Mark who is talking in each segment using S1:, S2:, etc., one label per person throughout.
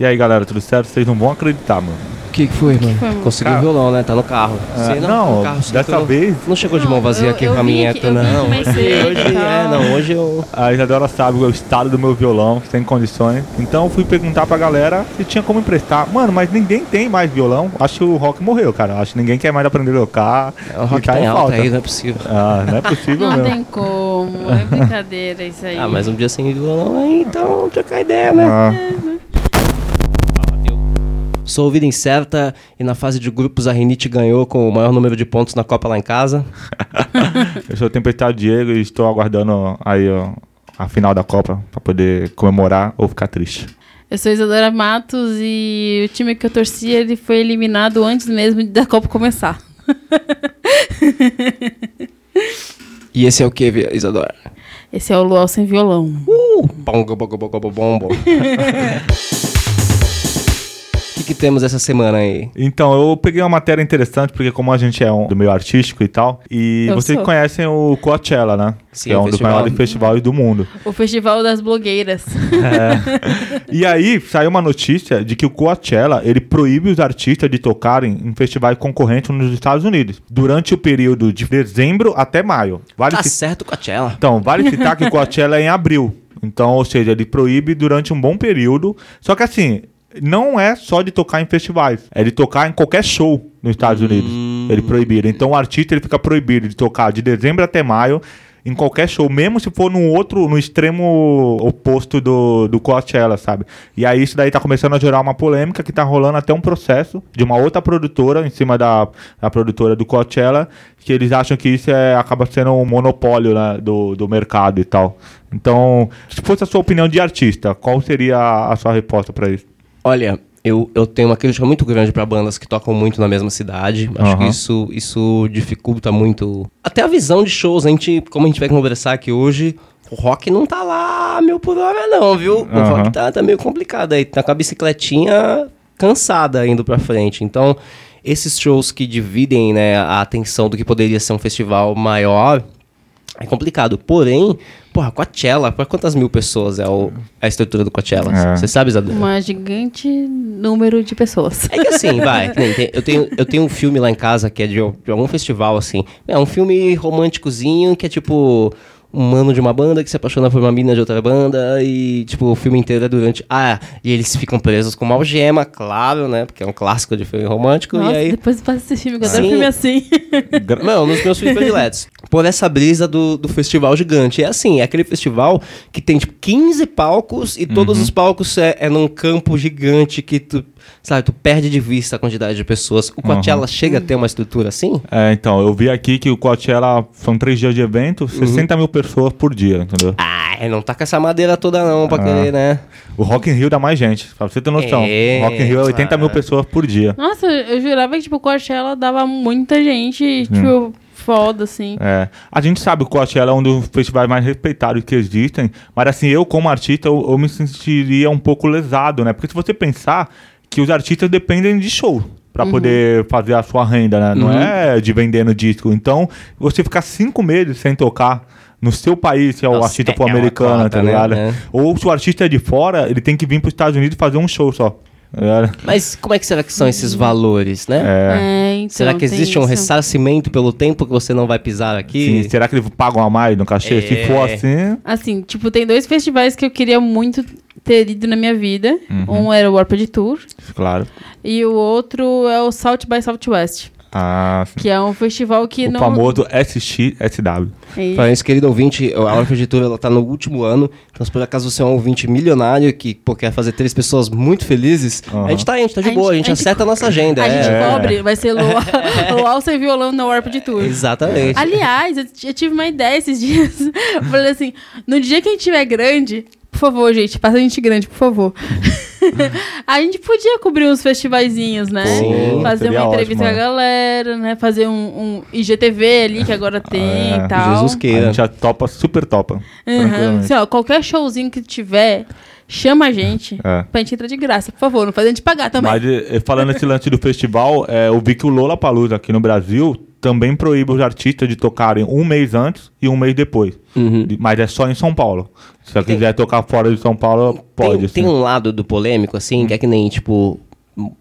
S1: E aí, galera, tudo certo? Vocês não vão acreditar, mano.
S2: O que, que foi, mano?
S3: foi, mano?
S2: Conseguiu o violão, né? Tá no carro.
S1: Ah,
S2: Você
S1: não,
S2: tá no carro,
S1: dessa
S2: não-
S1: vez-
S2: Não chegou de
S3: Não,
S2: mão vazia
S3: eu-
S2: aqui
S3: eu
S2: com a
S3: vim
S2: minha
S3: vim
S2: não. Hoje, é, não, hoje eu.
S1: A Isadora sabe o estado do meu violão, sem condições. Então eu fui perguntar pra galera se tinha como emprestar. Mano, mas ninguém tem mais violão. Acho que o rock morreu, cara. Acho que ninguém quer mais aprender a tocar.
S2: O rock
S1: tá
S2: tá
S1: em
S2: alta
S1: falta.
S2: aí, não é possível.
S1: Ah, não é possível
S3: Não
S1: mesmo.
S3: tem como, é brincadeira isso aí.
S2: Ah, mas um dia sem violão aí, então trocar ideia, né?
S1: Ah,
S2: Sou ouvida incerta e na fase de grupos a Rinite ganhou com o maior número de pontos na Copa lá em casa.
S1: eu sou o Tempestade Diego e estou aguardando aí ó, a final da Copa pra poder comemorar ou ficar triste.
S3: Eu sou Isadora Matos e o time que eu torcia ele foi eliminado antes mesmo da Copa começar.
S2: E esse é o que, Isadora?
S3: Esse é o Luau sem violão.
S2: Bongo, bongo, bongo, bongo, bongo. O que, temos essa semana aí?
S1: Então, eu peguei uma matéria interessante, porque como a gente é um, do meio artístico e tal, e
S3: Eu
S1: vocês
S3: sou.
S1: conhecem o Coachella, né?
S2: Sim,
S1: que é
S2: o
S1: um dos
S2: festival.
S1: maiores festivais do mundo.
S3: O Festival das Blogueiras.
S1: E aí, saiu uma notícia de que o Coachella, ele proíbe os artistas de tocarem em festivais concorrentes nos Estados Unidos, durante o período de dezembro até maio. Vale
S2: Tá
S1: ci-
S2: certo, Coachella.
S1: Então, vale citar que o Coachella é em abril. Então, ou seja, ele proíbe durante um bom período. Só que assim, não é só de tocar em festivais, é de tocar em qualquer show nos Estados Unidos. Ele proibido. Então o artista ele fica proibido de tocar de dezembro até maio em qualquer show, mesmo se for no outro, no extremo oposto do, do Coachella, sabe? E aí isso daí tá começando a gerar uma polêmica que tá rolando até um processo de uma outra produtora em cima da, da produtora do Coachella, que eles acham que isso é, acaba sendo um monopólio né, do, do mercado e tal. Então, se fosse a sua opinião de artista, qual seria a, a sua resposta pra isso?
S2: Olha, eu, eu tenho uma crítica muito grande pra bandas que tocam muito na mesma cidade. Acho que
S1: Aham.
S2: isso, isso dificulta muito. Até a visão de shows. A gente, como a gente vai conversar aqui hoje, o rock não tá lá mil por hora, não, viu? O
S1: Aham.
S2: rock tá, tá meio complicado aí. Tá com a bicicletinha cansada indo pra frente. Então, esses shows que dividem né, a atenção do que poderia ser um festival maior. É complicado. Porém, porra, Coachella, pra quantas mil pessoas é o- a estrutura do Coachella?
S1: É.
S2: Você sabe, Isadora?
S3: Uma gigante número de pessoas.
S2: É que assim, vai. eu, tenho, eu tenho um filme lá em casa que é de, de algum festival, assim. É um filme românticozinho que é tipo. Um mano de uma banda que se apaixona por uma mina de outra banda e, tipo, o filme inteiro é durante. Ah, e eles ficam presos com uma algema, claro, né? Porque é um clássico de filme romântico.
S3: Nossa,
S2: e aí.
S3: depois faz esse filme, eu adoro filme assim.
S2: Não, nos meus filmes prediletos. Por essa brisa do, do festival gigante. É assim, é aquele festival que tem, tipo, 15 palcos e todos os palcos é, é num campo gigante que tu, sabe, tu perde de vista a quantidade de pessoas. O Coachella chega a ter uma estrutura assim?
S1: É, então, eu vi aqui que o Coachella são três dias de evento, 60 mil pessoas por dia, entendeu?
S2: Ah, não tá com essa madeira toda não pra querer, né?
S1: O Rock in Rio dá mais gente, pra você ter noção.
S2: É,
S1: o Rock in Rio é 80 mil pessoas por dia.
S3: Nossa, eu jurava que, tipo, o Coachella dava muita gente, tipo, foda, assim.
S1: É. A gente sabe que o Coachella é um dos festivais mais respeitados que existem, mas assim, eu como artista, eu, eu me sentiria um pouco lesado, né? Porque se você pensar que os artistas dependem de show pra poder fazer a sua renda, né? Não
S2: Uhum.
S1: é de vendendo disco. Então, você ficar cinco meses sem tocar no seu país, se é o
S2: Nossa,
S1: artista
S2: é-
S1: for
S2: é
S1: tá
S2: né?
S1: ligado?
S2: É.
S1: Ou se o artista é de fora, ele tem que vir pros Estados Unidos fazer um show só. tá?
S2: Mas como é que será que são esses valores, né?
S3: É, então,
S2: Será que existe um ressarcimento pelo tempo que você não vai pisar aqui?
S1: Sim, será que eles pagam a mais no cachê? Se
S2: É.
S1: for assim,
S3: Assim, tipo, tem dois festivais que eu queria muito ter ido na minha vida. Um era o Warped Tour
S1: claro.
S3: e o outro é o South by Southwest,
S1: Ah, sim.
S3: que é um festival que
S1: o
S3: não...
S1: famoso SXSW.
S3: É,
S2: Para esse querido ouvinte, a Hora ela tá no último ano. Então, se por acaso você é um ouvinte milionário que pô, quer fazer três pessoas muito felizes,
S1: Aham.
S2: a gente tá aí, a gente tá de
S3: A
S2: boa, a
S3: gente- a gente-
S2: acerta a nossa agenda.
S3: A
S2: é.
S3: gente pobre vai ser Luau, Luau sem violão na Warped Tour.
S2: Exatamente.
S3: Aliás, eu, eu tive uma ideia esses dias. Eu falei assim: no dia que a gente tiver grande, favor, gente, passa a gente grande, por favor. a gente podia cobrir uns festivaizinhos, né?
S2: Sim,
S3: Fazer uma entrevista
S1: ótimo,
S3: com a galera, né? Fazer um, um IGTV ali que agora tem
S1: É,
S3: e tal.
S2: Jesus
S1: A
S2: queira.
S1: gente já topa, super topa.
S3: Uhum. Assim, ó, qualquer showzinho que tiver, chama a gente
S1: É.
S3: pra gente entrar de graça, por favor. Não faz a gente pagar também.
S1: Mas eh, falando esse lance do festival, eh, eu vi que o Lola Palusa aqui no Brasil também proíbe os artistas de tocarem um mês antes e um mês depois.
S2: Uhum.
S1: Mas é só em São Paulo. Se você quiser tocar fora de São Paulo, pode.
S2: Tem, tem
S1: assim.
S2: um lado do polêmico, assim, que é que nem, tipo,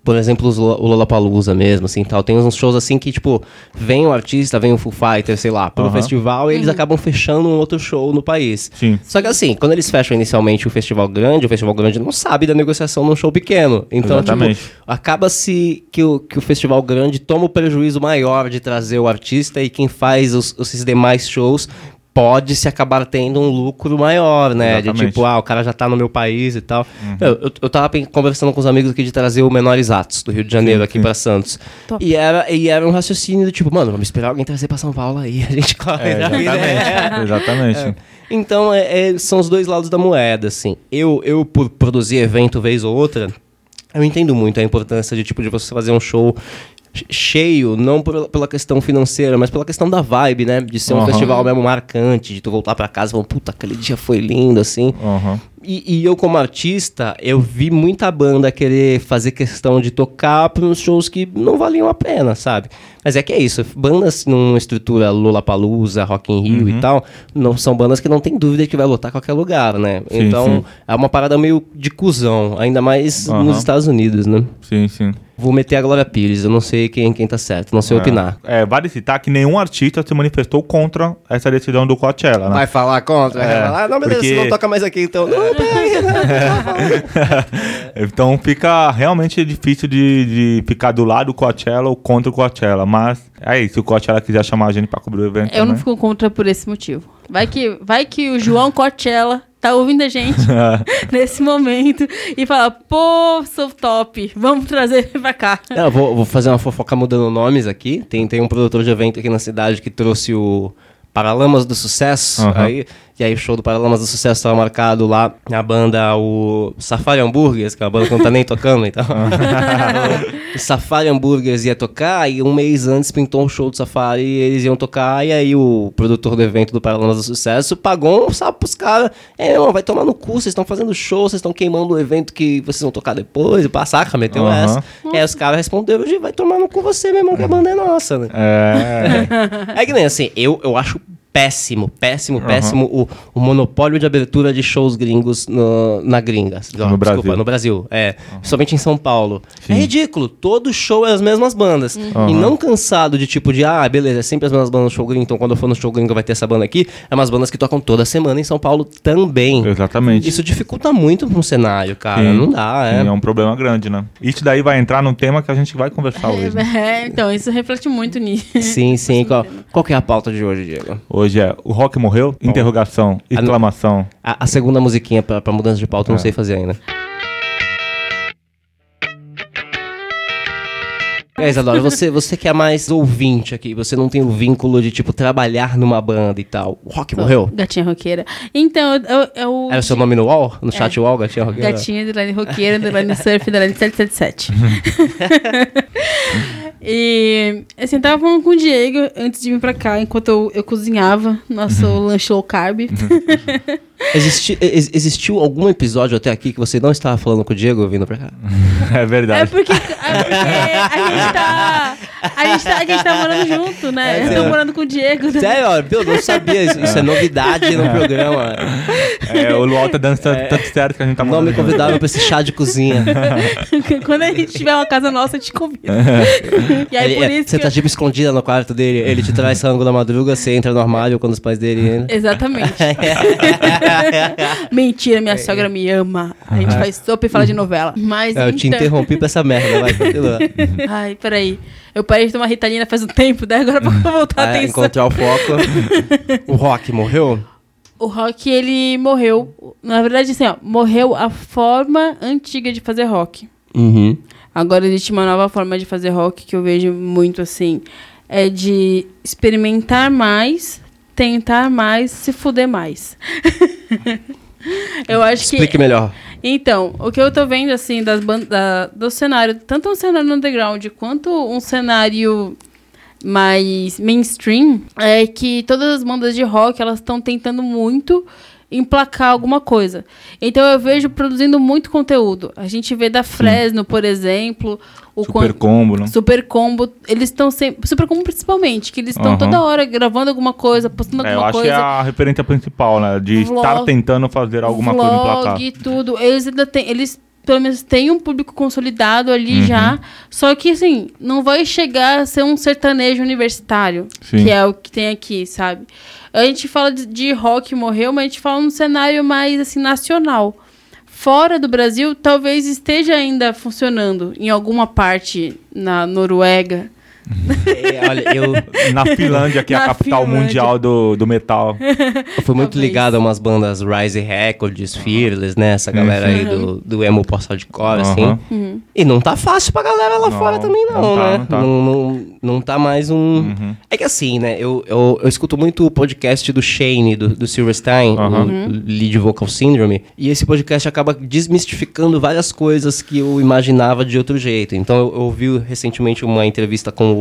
S2: por exemplo, os Lo- o Lollapalooza mesmo, assim, tal. Tem uns shows, assim, que, tipo, vem o artista, vem o Foo Fighter, sei lá, pro
S1: Aham.
S2: festival e eles acabam fechando um outro show no país.
S1: Sim.
S2: Só que assim, quando eles fecham inicialmente o festival grande, o festival grande não sabe da negociação num show pequeno. Então,
S1: Exatamente.
S2: tipo, acaba-se que o, que o festival grande toma o prejuízo maior de trazer o artista e quem faz os, esses demais shows pode se acabar tendo um lucro maior, né? De tipo, ah, o cara já tá no meu país e tal. Eu, eu, eu tava conversando com os amigos aqui de trazer o Menores Atos do Rio de Janeiro
S1: Sim,
S2: aqui pra Santos.
S3: Top.
S2: E era, e era um raciocínio do tipo, mano, vamos esperar alguém trazer pra São Paulo aí, a gente corre.
S1: É, exatamente. exatamente.
S2: Então, é- é- são os dois lados da moeda, assim. Eu, eu, por produzir evento vez ou outra, eu entendo muito a importância de, tipo, de você fazer um show cheio, não por- pela questão financeira, mas pela questão da vibe, né? De ser um festival mesmo marcante, de tu voltar pra casa e falar, puta, aquele dia foi lindo, assim.
S1: Aham.
S2: E, e eu, como artista, eu vi muita banda querer fazer questão de tocar para uns shows que não valiam a pena, sabe? Mas é que é isso, bandas numa estrutura Lollapalooza, Rock in Rio
S1: Uhum.
S2: e tal, não são bandas que não tem dúvida que vai lotar qualquer lugar, né?
S1: Sim,
S2: então,
S1: sim.
S2: é uma parada meio de cuzão, ainda mais nos Estados Unidos, né?
S1: Sim, sim.
S2: Vou meter a Glória Pires, eu não sei quem, quem tá certo, não sei opinar.
S1: É, vale citar que nenhum artista se manifestou contra essa decisão do Coachella, né?
S2: Vai falar contra? Vai
S1: É,
S2: falar, ah, não, beleza,
S1: porque-
S2: você não toca mais aqui, então. Não, peraí,
S1: então fica realmente difícil de, de ficar do lado do Coachella ou contra o Coachella. Mas é isso, se o Coachella quiser chamar a gente pra cobrir o evento.
S3: Eu não fico contra por esse motivo. Vai que, vai que o João Coachella tá ouvindo a gente nesse momento e fala, pô, sou top, vamos trazer ele pra cá.
S2: Eu vou, vou fazer uma fofoca mudando nomes aqui. Tem, tem um produtor de evento aqui na cidade que trouxe o Paralamas do Sucesso.
S1: Aham.
S2: Aí, e aí o show do Paralamas do Sucesso estava marcado lá na banda o Safari Hambúrgueres, que é uma banda que não tá nem tocando, então. o Safari Hambúrgueres ia tocar e um mês antes pintou um show do Safari e eles iam tocar. E aí o produtor do evento do Paralamas do Sucesso pagou um sapo pros caras. É, irmão, vai tomar no cu, vocês estão fazendo show, vocês estão queimando o evento que vocês vão tocar depois. E passaca, meteu
S1: Aham.
S2: essa. E aí os caras responderam, "Gi, vai tomar no cu você, meu irmão, que a banda é nossa, né?
S1: É,
S2: É que nem assim, eu, eu acho péssimo, péssimo, péssimo o, o monopólio de abertura de shows gringos no- na gringa.
S1: No
S2: Desculpa,
S1: Brasil.
S2: no Brasil. É, somente em São Paulo.
S1: Sim.
S2: É ridículo, todo show é as mesmas bandas. E
S1: Aham.
S2: não cansado de tipo de, ah, beleza, é sempre as mesmas bandas no show gringo, então quando eu for no show gringo vai ter essa banda aqui. É umas bandas que tocam toda semana em São Paulo também.
S1: exatamente.
S2: Isso dificulta muito um cenário, cara.
S1: Sim.
S2: Não dá, é.
S1: Sim, é um problema grande, né? Isso daí vai entrar num tema que a gente vai conversar hoje. né?
S3: É, então, isso reflete muito nisso.
S2: Sim, sim. Qual, qual que é a pauta de hoje, Diego?
S1: Hoje é o rock morreu? Interrogação, exclamação.
S2: A, a segunda musiquinha pra, pra mudança de pauta eu não
S1: É.
S2: sei fazer ainda. É, Isadora, você, você que é mais ouvinte aqui, você não tem o vínculo de, tipo, trabalhar numa banda e tal. O rock morreu?
S3: Gatinha roqueira. Então, eu... eu
S2: Era o seu nome no wall? No chat wall, Gatinha Roqueira?
S3: Gatinha, underline roqueira, underline surf, underline 777. e, assim, eu tava falando com o Diego antes de vir pra cá, enquanto eu, eu cozinhava nosso lanche low carb.
S2: Existi, ex- existiu algum episódio até aqui que você não estava falando com o Diego vindo pra cá?
S1: É
S3: É
S1: verdade.
S3: porque, é porque a gente tá. A gente tá, a gente tá morando junto, né? Eu tô morando com o Diego. né?
S2: Sério, ó, eu não sabia. Isso, isso é novidade no programa.
S1: É, o Luau tá dando tanto tanto certo que a gente tá
S2: Não me
S1: mandando junto.
S2: pra esse chá de cozinha.
S3: Quando a gente tiver uma casa nossa, eu te convido. E aí,
S2: Ele-
S3: por
S2: é,
S3: isso
S2: você
S3: que
S2: tá
S3: eu-
S2: tipo escondida no quarto dele, ele te traz rango da madruga, você entra no armário quando os pais dele entram.
S3: Exatamente. Mentira, minha sogra me ama. A gente faz sopa e fala de novela. Mas
S2: É, eu te
S3: então...
S2: interrompi pra essa merda, vai, continua.
S3: Ai, peraí. Eu parei de tomar Ritalina faz um tempo, daí agora pra voltar a
S2: Ah,
S3: atenção.
S2: encontrar o foco. O Rock morreu?
S3: O rock, ele morreu. Na verdade, assim, ó, morreu a forma antiga de fazer rock.
S2: Uhum.
S3: Agora existe uma nova forma de fazer rock que eu vejo muito assim. É de experimentar mais, tentar mais, se fuder mais. eu acho que.
S2: Explique melhor.
S3: Então, o que eu tô vendo, assim, das da, do cenário, tanto um cenário underground quanto um cenário mais mainstream, é que todas as bandas de rock, elas estão tentando muito emplacar alguma coisa. Então eu vejo produzindo muito conteúdo. A gente vê da Fresno, por exemplo, o
S1: Super combo, né?
S3: Super Combo, eles estão sempre. Super Combo principalmente, que eles estão
S1: Aham.
S3: toda hora gravando alguma coisa, postando
S1: É, eu
S3: alguma
S1: acho que é
S3: coisa.
S1: a referência principal, né? De
S3: Vlog-
S1: estar tentando fazer alguma coisa no placar.
S3: vlog, tudo. Eles ainda têm. Eles pelo menos têm um público consolidado ali
S1: Uhum.
S3: já. Só que, assim, não vai chegar a ser um sertanejo universitário,
S1: Sim.
S3: que é o que tem aqui, sabe? A gente fala de, de rock morreu, mas a gente fala num cenário mais, assim, nacional. Fora do Brasil, talvez esteja ainda funcionando em alguma parte na Noruega.
S2: É, olha, eu,
S1: Na Finlândia, que é a
S3: Na
S1: capital
S3: Finlândia.
S1: mundial do, do metal.
S2: eu fui muito
S3: Talvez.
S2: ligado a umas bandas Rise Records, Fearless, né? Essa galera aí do, do emo post-hardcore, assim.
S1: Aham.
S3: Uhum.
S2: E não tá fácil pra galera lá
S1: Não,
S2: fora também, não,
S1: não tá,
S2: né?
S1: não tá.
S2: Não, não, não tá mais um.
S1: Uhum.
S2: É que assim, né? Eu, eu, eu escuto muito o podcast do Shane, do, do Silverstein,
S1: Aham.
S2: o Lead Vocal Syndrome. E esse podcast acaba desmistificando várias coisas que eu imaginava de outro jeito. Então eu, eu ouvi recentemente uma entrevista com o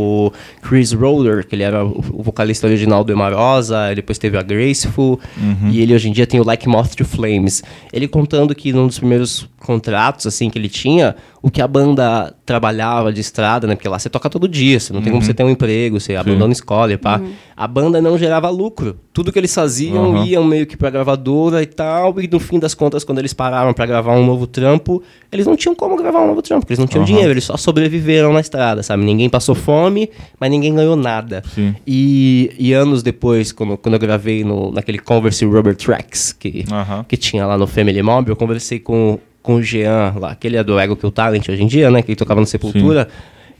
S2: Chris Roller, que ele era o, o vocalista original do Emarosa, depois teve a Graceful,
S1: Uhum.
S2: e ele hoje em dia tem o Like Moth to Flames. Ele contando que num dos primeiros contratos assim que ele tinha, o que a banda trabalhava de estrada, né? Porque lá você toca todo dia, você não tem como você ter um emprego, você abandona a escola e pá. A banda não gerava lucro. Tudo que eles faziam
S1: Uhum.
S2: iam meio que pra gravadora e tal, e no fim das contas, quando eles pararam pra gravar um novo trampo, eles não tinham como gravar um novo trampo, porque eles não tinham
S1: Uhum.
S2: dinheiro, eles só sobreviveram na estrada, sabe? Ninguém passou fome, mas ninguém ganhou nada.
S1: Sim.
S2: E, e anos depois, quando, quando eu gravei no, naquele Converse Rubber Tracks que, que tinha lá no Family Mob, eu conversei com, com o Jean lá, que ele é do Ego Kill Talent hoje em dia, né? Que ele tocava no Sepultura.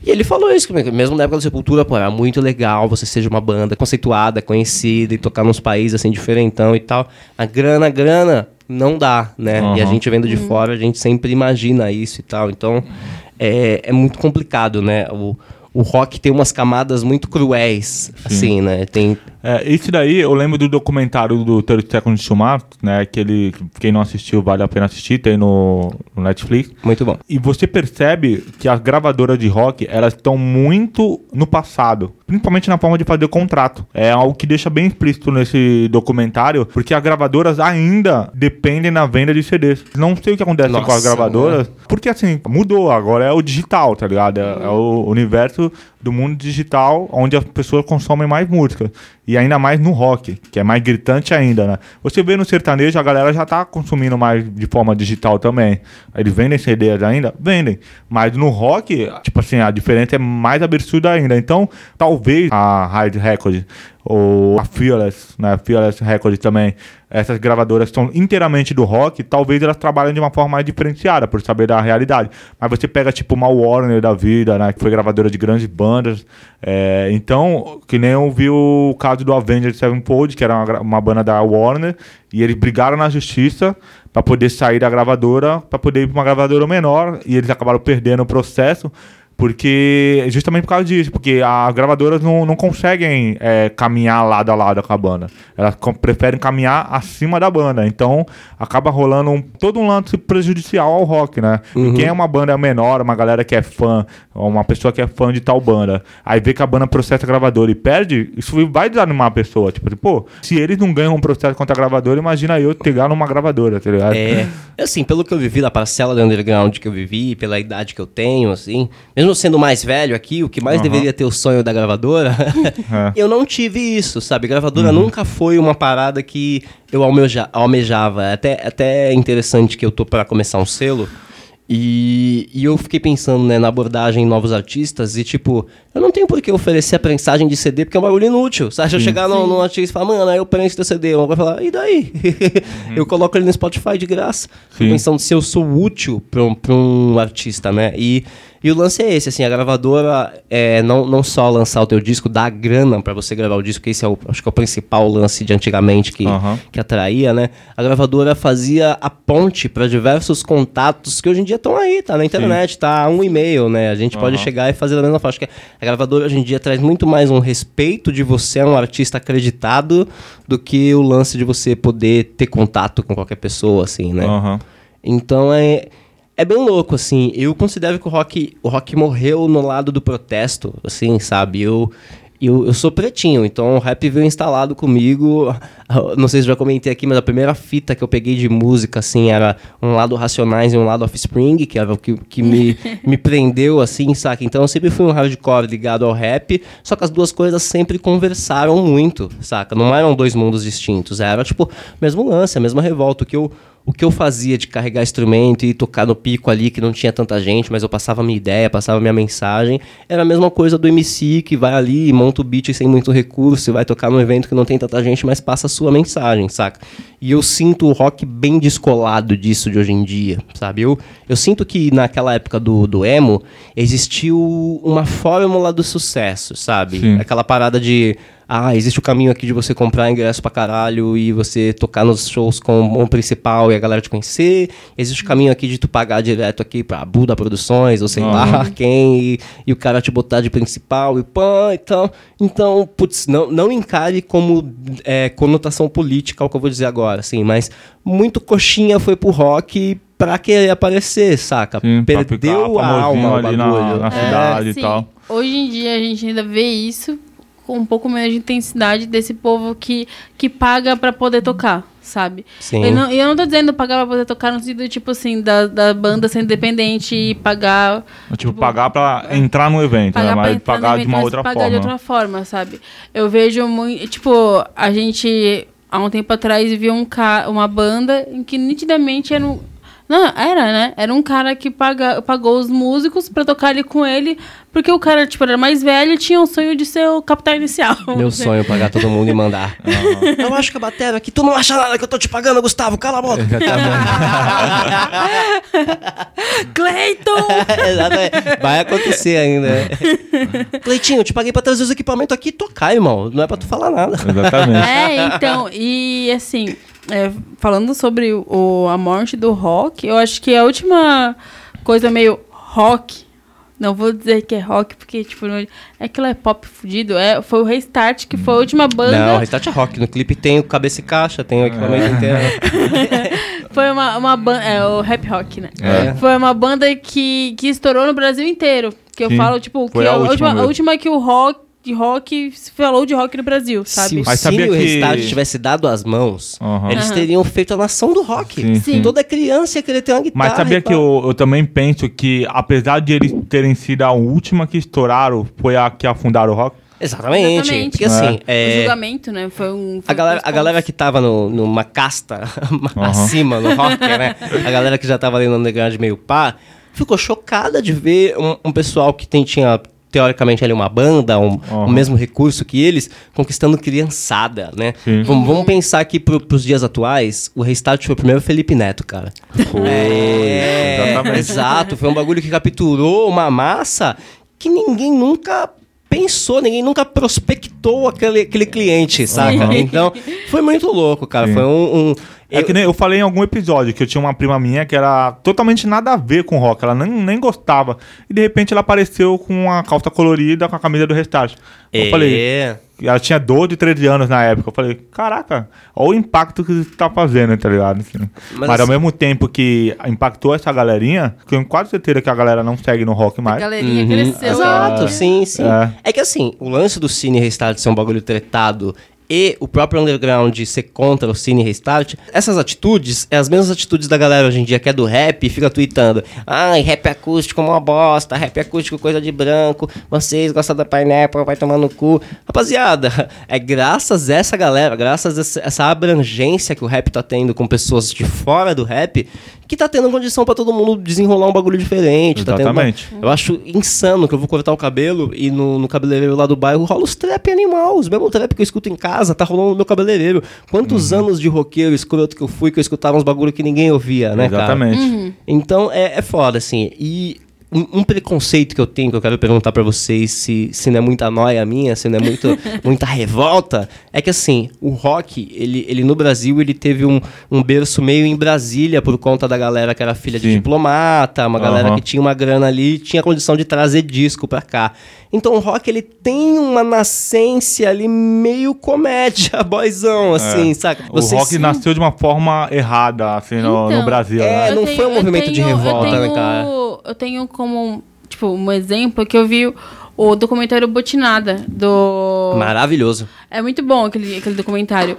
S2: E ele falou isso, mesmo na época do Sepultura, pô, era muito legal você seja uma banda conceituada, conhecida e tocar nos países assim, diferentão e tal. A grana, grana, não dá, né? E a gente vendo de fora, a gente sempre imagina isso e tal. Então, é, é muito complicado, né? O, o rock tem umas camadas muito cruéis, assim, né? Tem,
S1: É, esse daí, eu lembro do documentário do 30 Seconds to Mars, né? Que ele, quem não assistiu, vale a pena assistir, tem no, no Netflix.
S2: muito bom.
S1: E você percebe que as gravadoras de rock, elas estão muito no passado. Principalmente na forma de fazer contrato. É algo que deixa bem explícito nesse documentário, porque as gravadoras ainda dependem na venda de CDs. Não sei o que acontece com as
S2: Nossa,
S1: gravadoras, porque assim, mudou. Agora é o digital, tá ligado? É, é o universo do mundo digital, onde as pessoas consomem mais música. E ainda mais no rock, que é mais gritante ainda, né? Você vê no sertanejo, a galera já tá consumindo mais de forma digital também. Eles vendem CDs ainda? Vendem. Mas no rock, tipo assim, a diferença é mais absurda ainda. Então, talvez a Hard Record ou a Fearless, né? Fearless Record também, essas gravadoras são inteiramente do rock, talvez elas trabalhem de uma forma mais diferenciada, por saber da realidade. Mas você pega, tipo, uma Warner da vida, né? Que foi gravadora de grandes bandas. É, então, que nem eu vi o caso do Avenged Sevenfold, que era uma, uma banda da Warner, e eles brigaram na justiça para poder sair da gravadora, para poder ir para uma gravadora menor, e eles acabaram perdendo o processo. Porque, justamente por causa disso, porque as gravadoras não, não conseguem é, caminhar lado a lado com a banda. Elas preferem caminhar acima da banda. Então, acaba rolando um- todo um lance prejudicial ao rock, né? E quem é uma banda menor, uma galera que é fã, ou uma pessoa que é fã de tal banda, aí vê que a banda processa a gravadora e perde, isso vai desanimar a pessoa. Tipo, pô, se eles não ganham um processo contra a gravadora, imagina eu pegar numa gravadora, tá ligado?
S2: É, assim, pelo que eu vivi da parcela do underground que eu vivi, pela idade que eu tenho, assim, mesmo sendo mais velho aqui, o que mais
S1: Aham.
S2: deveria ter o sonho da gravadora,
S1: É.
S2: eu não tive isso, sabe? Gravadora nunca foi uma parada que eu almeja, almejava. É Até, até interessante que eu tô para começar um selo. E, e eu fiquei pensando né, na abordagem em novos artistas e, tipo, eu não tenho por que oferecer a prensagem de CD porque é um bagulho inútil. Sabe? Se eu chegar num, num artista e falar, mano, aí eu prenso teu CD, eu vai falar, e daí? eu coloco ele no Spotify de graça.
S1: Sim.
S2: pensando se eu sou útil pra um, pra um artista, né? E, e o lance é esse, assim, a gravadora é não, não só lançar o teu disco, dar grana pra você gravar o disco, que esse é o, acho que é o principal lance de antigamente que,
S1: Aham.
S2: que atraía, né? A gravadora fazia a ponte pra diversos contatos que hoje em dia estão aí, tá na internet, tá um e-mail, né? A gente pode
S1: Aham.
S2: chegar e fazer da mesma forma. Acho que a gravadora hoje em dia traz muito mais um respeito de você um artista acreditado do que o lance de você poder ter contato com qualquer pessoa, assim, né?
S1: Aham.
S2: Então é, é bem louco, assim. Eu considero que o rock, o rock morreu no lado do protesto, assim, sabe? Eu, eu, eu sou pretinho, então o rap veio instalado comigo. Não sei se já comentei aqui, mas a primeira fita que eu peguei de música, assim, era um lado Racionais e um lado Offspring, que era o que, que me, me prendeu, assim, saca? Então eu sempre fui um hardcore ligado ao rap, só que as duas coisas sempre conversaram muito, saca? Não eram dois mundos distintos, era, tipo, mesmo lance, a mesma revolta. O que eu o que eu fazia de carregar instrumento e tocar no pico ali que não tinha tanta gente, mas eu passava minha ideia, passava minha mensagem, era a mesma coisa do MC que vai ali monta o beat sem muito recurso e vai tocar num evento que não tem tanta gente, mas passa a sua mensagem, saca? E eu sinto o rock bem descolado disso de hoje em dia, sabe? Eu, eu sinto que naquela época do, do emo existiu uma fórmula do sucesso, sabe?
S1: Sim.
S2: Aquela parada de ah, existe o caminho aqui de você comprar ingresso pra caralho e você tocar nos shows com o principal e a galera te conhecer. Existe o caminho aqui de tu pagar direto aqui pra Buda Produções, ou sei
S1: Uhum.
S2: lá quem, e, e o cara te botar de principal e pã, então, então, putz, não, não encare como é, conotação política o que eu vou dizer agora, assim, mas muito coxinha foi pro rock pra querer aparecer, saca?
S1: Sim, pra ficar
S2: Perdeu a alma o
S1: ali na-
S2: bagulho.
S1: na
S2: É.
S1: cidade. e
S3: sim.
S1: tal.
S3: Hoje em dia a gente ainda vê isso com um pouco menos de intensidade desse povo que, que paga pra poder tocar, sabe?
S2: Sim.
S3: Eu não, eu não tô dizendo pagar pra poder tocar no sentido, tipo assim, da, da banda ser independente e pagar
S1: Tipo, pagar pra entrar no evento, né?
S3: pagar pra
S1: Mas pagar de
S3: evento,
S1: uma
S3: mas
S1: outra
S3: pagar
S1: forma.
S3: de outra forma, sabe? Eu vejo muito. Tipo, a gente, há um tempo atrás, viu um ca uma banda em que nitidamente era um. Não, era, né? Era um cara que paga, pagou os músicos pra tocar ali com ele, porque o cara, tipo, era mais velho e tinha o sonho de ser o capitão inicial.
S2: Meu sonho é pagar todo mundo e mandar. Eu acho que a bateria aqui, tu não acha nada que eu tô te pagando, Gustavo, cala a boca.
S3: Cleiton!
S2: Exatamente. Vai acontecer ainda. Cleitinho, eu te paguei pra trazer os equipamentos aqui e tocar, irmão. Não é pra tu falar nada.
S1: Exatamente.
S3: É, então, e assim, é, falando sobre o, a morte do rock, eu acho que a última coisa meio rock, não vou dizer que é rock, porque, tipo, não- é que ela é pop fudido, é, foi o Restart, que foi a última banda.
S2: Não, Restart é rock. No clipe tem o cabeça e caixa, tem o equipamento
S1: É.
S2: inteiro.
S3: Foi uma, uma banda, é o rap rock, né?
S2: É.
S3: Foi uma banda que, que estourou no Brasil inteiro. Que eu
S1: Sim,
S3: falo, tipo, que
S1: a
S3: a,
S1: última
S3: a última que o rock, de rock se falou de rock no Brasil,
S2: Se
S3: sabe?
S2: o
S1: Mas
S2: Cine e o
S1: que-
S2: Restart tivesse dado as mãos,
S1: Aham.
S2: eles teriam feito a nação do rock.
S1: Sim,
S3: sim.
S2: Toda criança ia querer ter uma guitarra.
S1: Mas sabia que eu, eu também penso que, apesar de eles terem sido a última que estouraram, foi a que afundaram o rock?
S2: Exatamente.
S3: Exatamente.
S2: Porque assim,
S3: O
S2: é,
S3: julgamento, né? Foi um. foi
S2: A galera, a galera que tava no, numa casta
S1: Aham.
S2: acima no rock, né? A galera que já tava ali no underground meio pá, ficou chocada de ver um, um pessoal que tem, tinha teoricamente ali uma banda, um,
S1: Aham.
S2: o mesmo recurso que eles, conquistando criançada, né? Vamos, vamos pensar aqui pro, pros dias atuais, o Restart foi o primeiro Felipe Neto, cara. É,
S1: exatamente.
S2: exato, foi um bagulho que capturou uma massa que ninguém nunca pensou, ninguém nunca prospectou aquele, aquele cliente, saca?
S1: Aham.
S2: Então, foi muito louco, cara.
S1: Sim.
S2: Foi um. um-
S1: É
S2: eu-
S1: que nem eu falei em algum episódio que eu tinha uma prima minha que era totalmente nada a ver com rock, ela nem, nem gostava. E de repente ela apareceu com a calça colorida com a camisa do Restart. Eu
S2: É.
S1: falei, ela tinha 12, 13 anos na época. Eu falei, caraca, olha o impacto que isso tá fazendo, tá ligado? Assim,
S2: Mas
S1: Mas, ao
S2: assim-
S1: mesmo tempo que impactou essa galerinha, que eu tenho quase certeza que a galera não segue no rock
S3: A
S1: mais.
S3: galerinha
S2: Uhum,
S3: cresceu.
S2: Exato,
S3: né?
S2: sim, sim.
S1: É.
S2: É. que assim, o lance do Cine Restart ser um bagulho tretado e o próprio underground ser contra o Cine Restart, essas atitudes é as mesmas atitudes da galera hoje em dia que é do rap e fica tweetando: ai, rap acústico é uma bosta, rap acústico coisa de branco, vocês gostam da Pineapple, vai tomar no cu. Rapaziada, é graças a essa galera, graças a essa- abrangência que o rap tá tendo com pessoas de fora do rap, que tá tendo condição pra todo mundo desenrolar um bagulho diferente. Tá tendo uma-
S1: Exatamente.
S2: eu acho insano que eu vou cortar o cabelo e no, no cabeleireiro lá do bairro rola os trap animal, os mesmos trap que eu escuto em casa, tá rolando no meu cabeleireiro. Quantos
S1: Uhum.
S2: anos de roqueiro escroto que eu fui que eu escutava uns bagulho que ninguém ouvia, né, cara?
S1: Exatamente.
S2: Então é, é foda, assim. E um, um preconceito que eu tenho, que eu quero perguntar pra vocês, se, se não é muita noia minha, se não é muito, muita revolta, é que assim, o rock, ele, ele no Brasil, ele teve um, um berço meio em Brasília por conta da galera que era filha de
S1: Sim.
S2: diplomata, uma galera
S1: Aham.
S2: que tinha uma grana ali e tinha condição de trazer disco pra cá. Então o rock, ele tem uma nascência ali meio comédia, boyzão, assim, saca?
S1: É. O rock nasceu de uma forma errada, assim, no, no
S3: Então,
S1: Brasil,
S2: é,
S1: né?
S2: não
S3: Eu
S2: foi um movimento de revolta,
S3: eu
S2: né,
S3: tenho-? Eu tenho como, tipo, um exemplo que eu vi o documentário Botinada, do...
S2: Maravilhoso.
S3: É muito bom aquele, aquele documentário.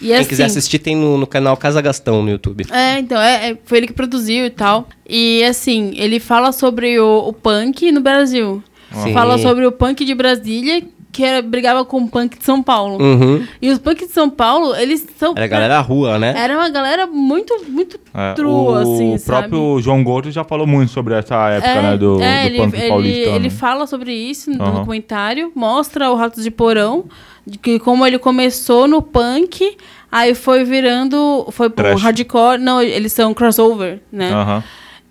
S3: E
S2: Quem
S3: assim,
S2: quiser assistir tem no, no canal Casa Gastão no YouTube.
S3: É, então, é, é- foi ele que produziu e tal. E assim, ele fala sobre o, o punk no Brasil.
S2: Sim.
S3: Fala sobre o punk de Brasília, que era, brigava com o punk de São Paulo.
S2: Uhum.
S3: E os punk de São Paulo, eles são.
S2: Era a galera rua, né?
S3: Era uma galera muito, muito
S1: É,
S3: true,
S1: o
S3: assim, sabe?
S1: próprio João Gordo já falou muito sobre essa época,
S3: É,
S1: né, do,
S3: é,
S1: do
S3: ele,
S1: punk
S3: ele,
S1: paulistano.
S3: ele fala sobre isso no
S1: Aham.
S3: documentário, mostra o Ratos de Porão, de que como ele começou no punk, aí foi virando, foi pro
S1: Trash.
S3: hardcore, não, eles são crossover, né?
S1: Aham.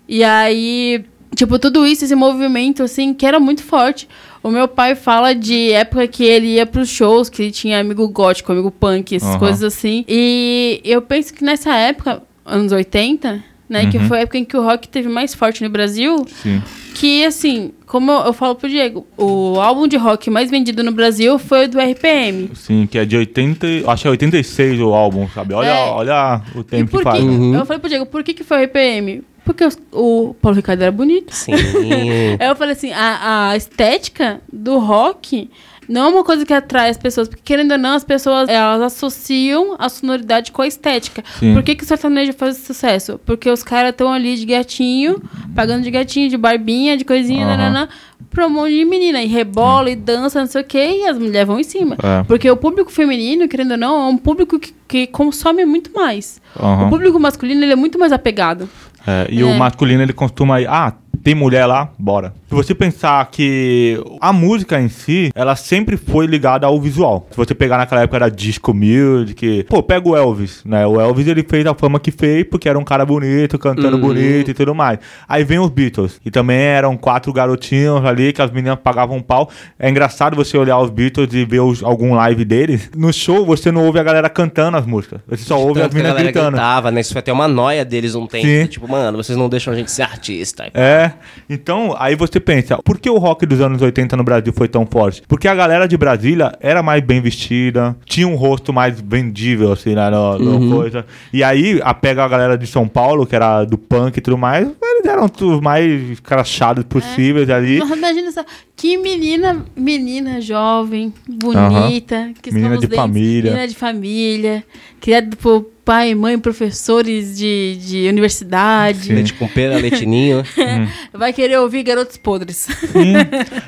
S3: E aí, tipo, tudo isso, esse movimento, assim, que era muito forte. O meu pai fala de época que ele ia pros shows, que ele tinha amigo gótico, amigo punk, essas
S1: Aham.
S3: coisas assim. E eu penso que nessa época, anos 80, né, que
S1: Uhum.
S3: foi a época em que o rock teve mais forte no Brasil,
S1: Sim.
S3: que, assim, como eu, eu falo pro Diego, o álbum de rock mais vendido no Brasil foi o do RPM.
S1: Sim, que é de 80. e- Acho que é 86 o álbum, sabe? Olha,
S3: É.
S1: olha o
S3: E
S1: tempo
S3: por
S1: que
S3: que,
S1: faz.
S2: Uhum.
S3: eu falei pro Diego, por que, que foi o RPM? Porque os- o Paulo Ricardo era bonito.
S2: Sim.
S3: Aí eu falei assim, a, a estética do rock não é uma coisa que atrai as pessoas, porque querendo ou não, as pessoas elas associam a sonoridade com a estética.
S1: Sim.
S3: Por que, que o sertanejo faz sucesso? Porque os caras estão ali de gatinho, pagando de gatinho, de barbinha, de coisinha, nananã, pra um monte de menina. E rebola, e dança, não sei o quê, e as mulheres vão em cima.
S1: É.
S3: Porque o público feminino, querendo ou não, é um público que, que consome muito mais.
S1: Aham.
S3: O público masculino, ele é muito mais apegado.
S1: É, e
S3: É.
S1: o masculino ele costuma ir, ah, tem mulher lá, bora. Se você pensar que a música em si, ela sempre foi ligada ao visual. Se você pegar naquela época era disco music, pô, pega o Elvis, né? O Elvis ele fez a fama que fez porque era um cara bonito, cantando
S2: Uhum.
S1: bonito e tudo mais. Aí vem os Beatles, e também eram quatro garotinhos ali que as meninas pagavam um pau. É engraçado você olhar os Beatles e ver os- algum live deles. No show você não ouve a galera cantando as músicas, você só ouve
S2: Tanto
S1: as meninas gritando.
S2: gritava, né? Isso foi até uma noia deles um tempo.
S1: Sim.
S2: Tipo, mano, vocês não deixam a gente ser artista.
S1: É, então aí você pensa, por que o rock dos anos 80 no Brasil foi tão forte? Porque a galera de Brasília era mais bem vestida, tinha um rosto mais vendível, assim, né, no, no
S2: Uhum.
S1: coisa. E aí, a pega a galera de São Paulo, que era do punk e tudo mais, eles eram os mais crachados possíveis ali.
S3: Nossa, imagina só, que menina, menina jovem, bonita, que
S1: Menina de
S3: dentes,
S1: família.
S3: menina de família, criada por pai, mãe, professores de, de universidade,
S1: Sim.
S2: Leite com pera, leitinho.
S3: vai querer ouvir garotos podres.
S1: Sim.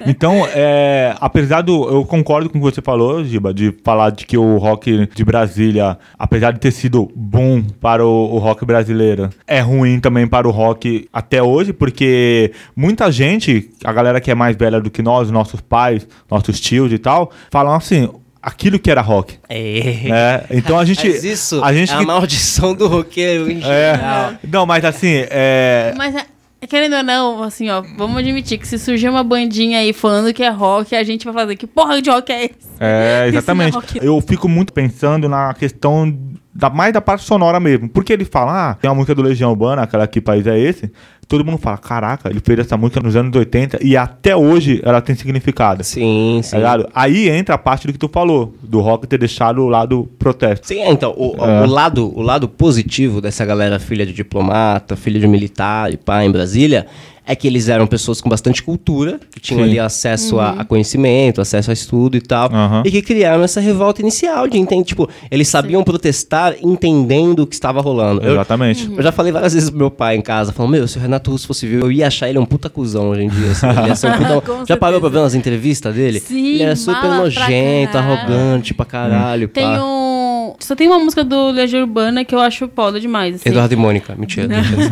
S1: Então, é, apesar do. Eu concordo com o que você falou, Giba, de falar de que o rock de Brasília, apesar de ter sido bom para o, o rock brasileiro, é ruim também para o rock até hoje, porque muita gente, a galera que é mais velha do que nós, nossos pais, nossos tios e tal, falam assim. Aquilo que era rock.
S2: É.
S1: né? Então a gente.
S2: Mas isso
S1: a gente
S2: é a
S1: que-
S2: maldição do roqueiro em
S1: é,
S2: geral.
S1: não, mas assim, é,
S3: Mas, é, querendo ou não, assim, ó, vamos admitir que se surgir uma bandinha aí falando que é rock, a gente vai fazer que porra de rock é esse?
S1: É, exatamente.
S3: é.
S1: Eu fico muito pensando na questão da, mais da parte sonora mesmo. Porque ele fala, ah, tem uma música do Legião Urbana, aquela que país é esse. Todo mundo fala, caraca, ele fez essa música nos anos 80 e até hoje ela tem significado.
S2: Sim,
S1: Tá
S2: sim.
S1: ligado? Aí entra a parte do que tu falou, do rock ter deixado o lado protesto.
S2: Sim, é, então, o,
S1: É.
S2: o lado, o lado positivo dessa galera filha de diplomata, filha de militar e pá em Brasília, é que eles eram pessoas com bastante cultura, que tinham
S1: Sim.
S2: ali acesso a, a conhecimento, acesso a estudo e tal,
S1: Aham.
S2: e que criaram essa revolta inicial de entender, tipo, eles sabiam protestar entendendo o que estava rolando. Eu,
S1: Exatamente.
S2: eu já falei várias vezes pro meu pai em casa, falando, meu, se o Renato Russo fosse vivo, eu ia achar ele um puta cuzão hoje em dia. assim, ele ia ser um já parou pra ver umas entrevistas dele?
S3: Sim,
S2: ele era super
S3: pra
S2: nojento, arrogante pra caralho.
S3: Tem
S2: pá.
S3: um. Só tem uma música do Legião Urbana que eu acho foda demais. Assim.
S2: Eduardo e Mônica, mentira.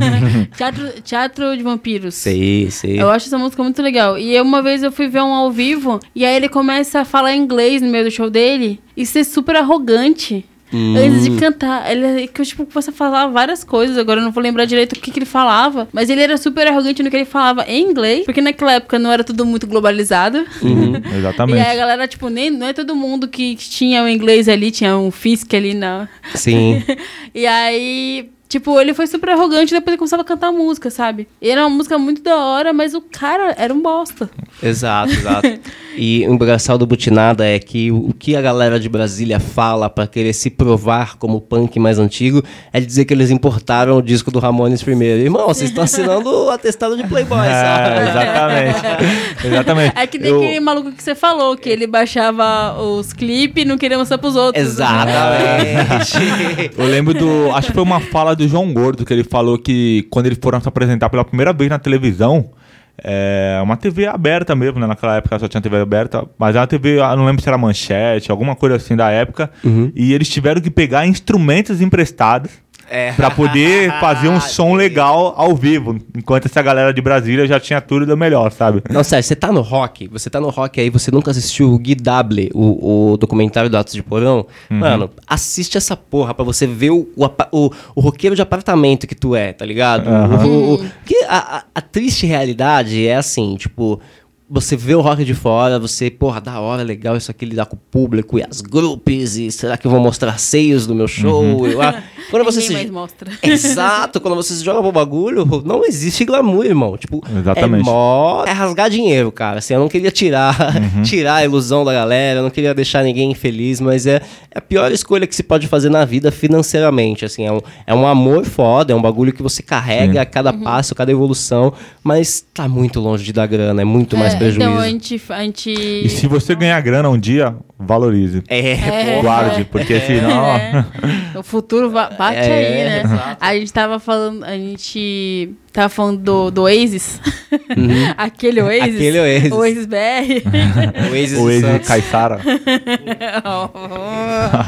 S3: teatro, teatro de Vampiros.
S2: sei, sei.
S3: Eu acho essa música muito legal. E eu, uma vez eu fui ver um ao vivo, e aí ele começa a falar inglês no meio do show dele e ser super arrogante.
S2: Hum.
S3: Antes de cantar, ele que eu, tipo, começa a falar várias coisas. Agora eu não vou lembrar direito o que, que ele falava. Mas ele era super arrogante no que ele falava em inglês. Porque naquela época não era tudo muito globalizado.
S2: Uhum.
S3: E
S1: Exatamente.
S3: aí a galera, tipo, nem, não é todo mundo que tinha o inglês ali, tinha um Fisk ali na.
S2: Sim.
S3: E aí, tipo, ele foi super arrogante depois ele começava a cantar música, sabe? E era uma música muito da hora, mas o cara era um bosta.
S2: Exato, exato. E o engraçado do Butinada é que o que a galera de Brasília fala pra querer se provar como punk mais antigo é dizer que eles importaram o disco do Ramones primeiro. Irmão, vocês estão assinando o atestado de Playboy,
S1: É,
S2: sabe?
S1: exatamente. exatamente.
S3: É que nem
S1: Eu-
S3: aquele maluco que você falou, que ele baixava os clipes e não queria mostrar pros outros.
S2: Exatamente.
S1: Eu lembro do. Acho que foi uma fala do João Gordo que ele falou que quando eles foram se apresentar pela primeira vez na televisão, é uma TV aberta mesmo, né? Naquela época só tinha TV aberta, mas era uma TV, eu não lembro se era manchete, alguma coisa assim da época. E eles tiveram que pegar instrumentos emprestados
S2: É.
S1: pra poder fazer um som legal ao vivo, enquanto essa galera de Brasília já tinha tudo do melhor, sabe?
S2: Não, sério, você tá no rock, você tá no rock aí, você nunca assistiu o Gui Dable, o, o documentário do Atos de Porão? Mano, assiste essa porra pra você ver o, o, o, o roqueiro de apartamento que tu é, tá ligado? O- o- que a, a- a triste realidade é assim, tipo... Você vê o rock de fora, você, porra, da hora, legal isso aqui lidar com o público e as grupos, e será que eu vou mostrar seios do meu show? Eu, ah, quando você
S3: Ninguém
S2: se,
S3: mais mostra.
S2: Exato, quando você se joga pro bagulho, não existe glamour, irmão. Tipo,
S1: Exatamente.
S2: é mó... É rasgar dinheiro, cara. Assim, eu não queria tirar,
S1: Uhum.
S2: tirar a ilusão da galera, eu não queria deixar ninguém infeliz, mas é, é a pior escolha que se pode fazer na vida financeiramente, assim. É um, é um amor foda, é um bagulho que você carrega a cada passo, cada evolução, mas tá muito longe de dar grana, é muito mais
S3: É,
S2: prejuízo.
S3: Então a gente. A gente...
S1: E se você ganhar grana um dia, valorize.
S2: É,
S3: É.
S2: pô.
S1: Guarde, porque senão.
S3: É. O futuro bate
S2: É,
S3: aí, né?
S2: exato.
S3: A gente tava falando, a gente tava falando do, do Oasis. Aquele Oasis.
S2: Uhum. Aquele Oasis.
S3: Oasis BR.
S2: Oasis
S1: O
S2: de
S1: ex
S2: Santos.
S1: Caissara.
S2: Ah,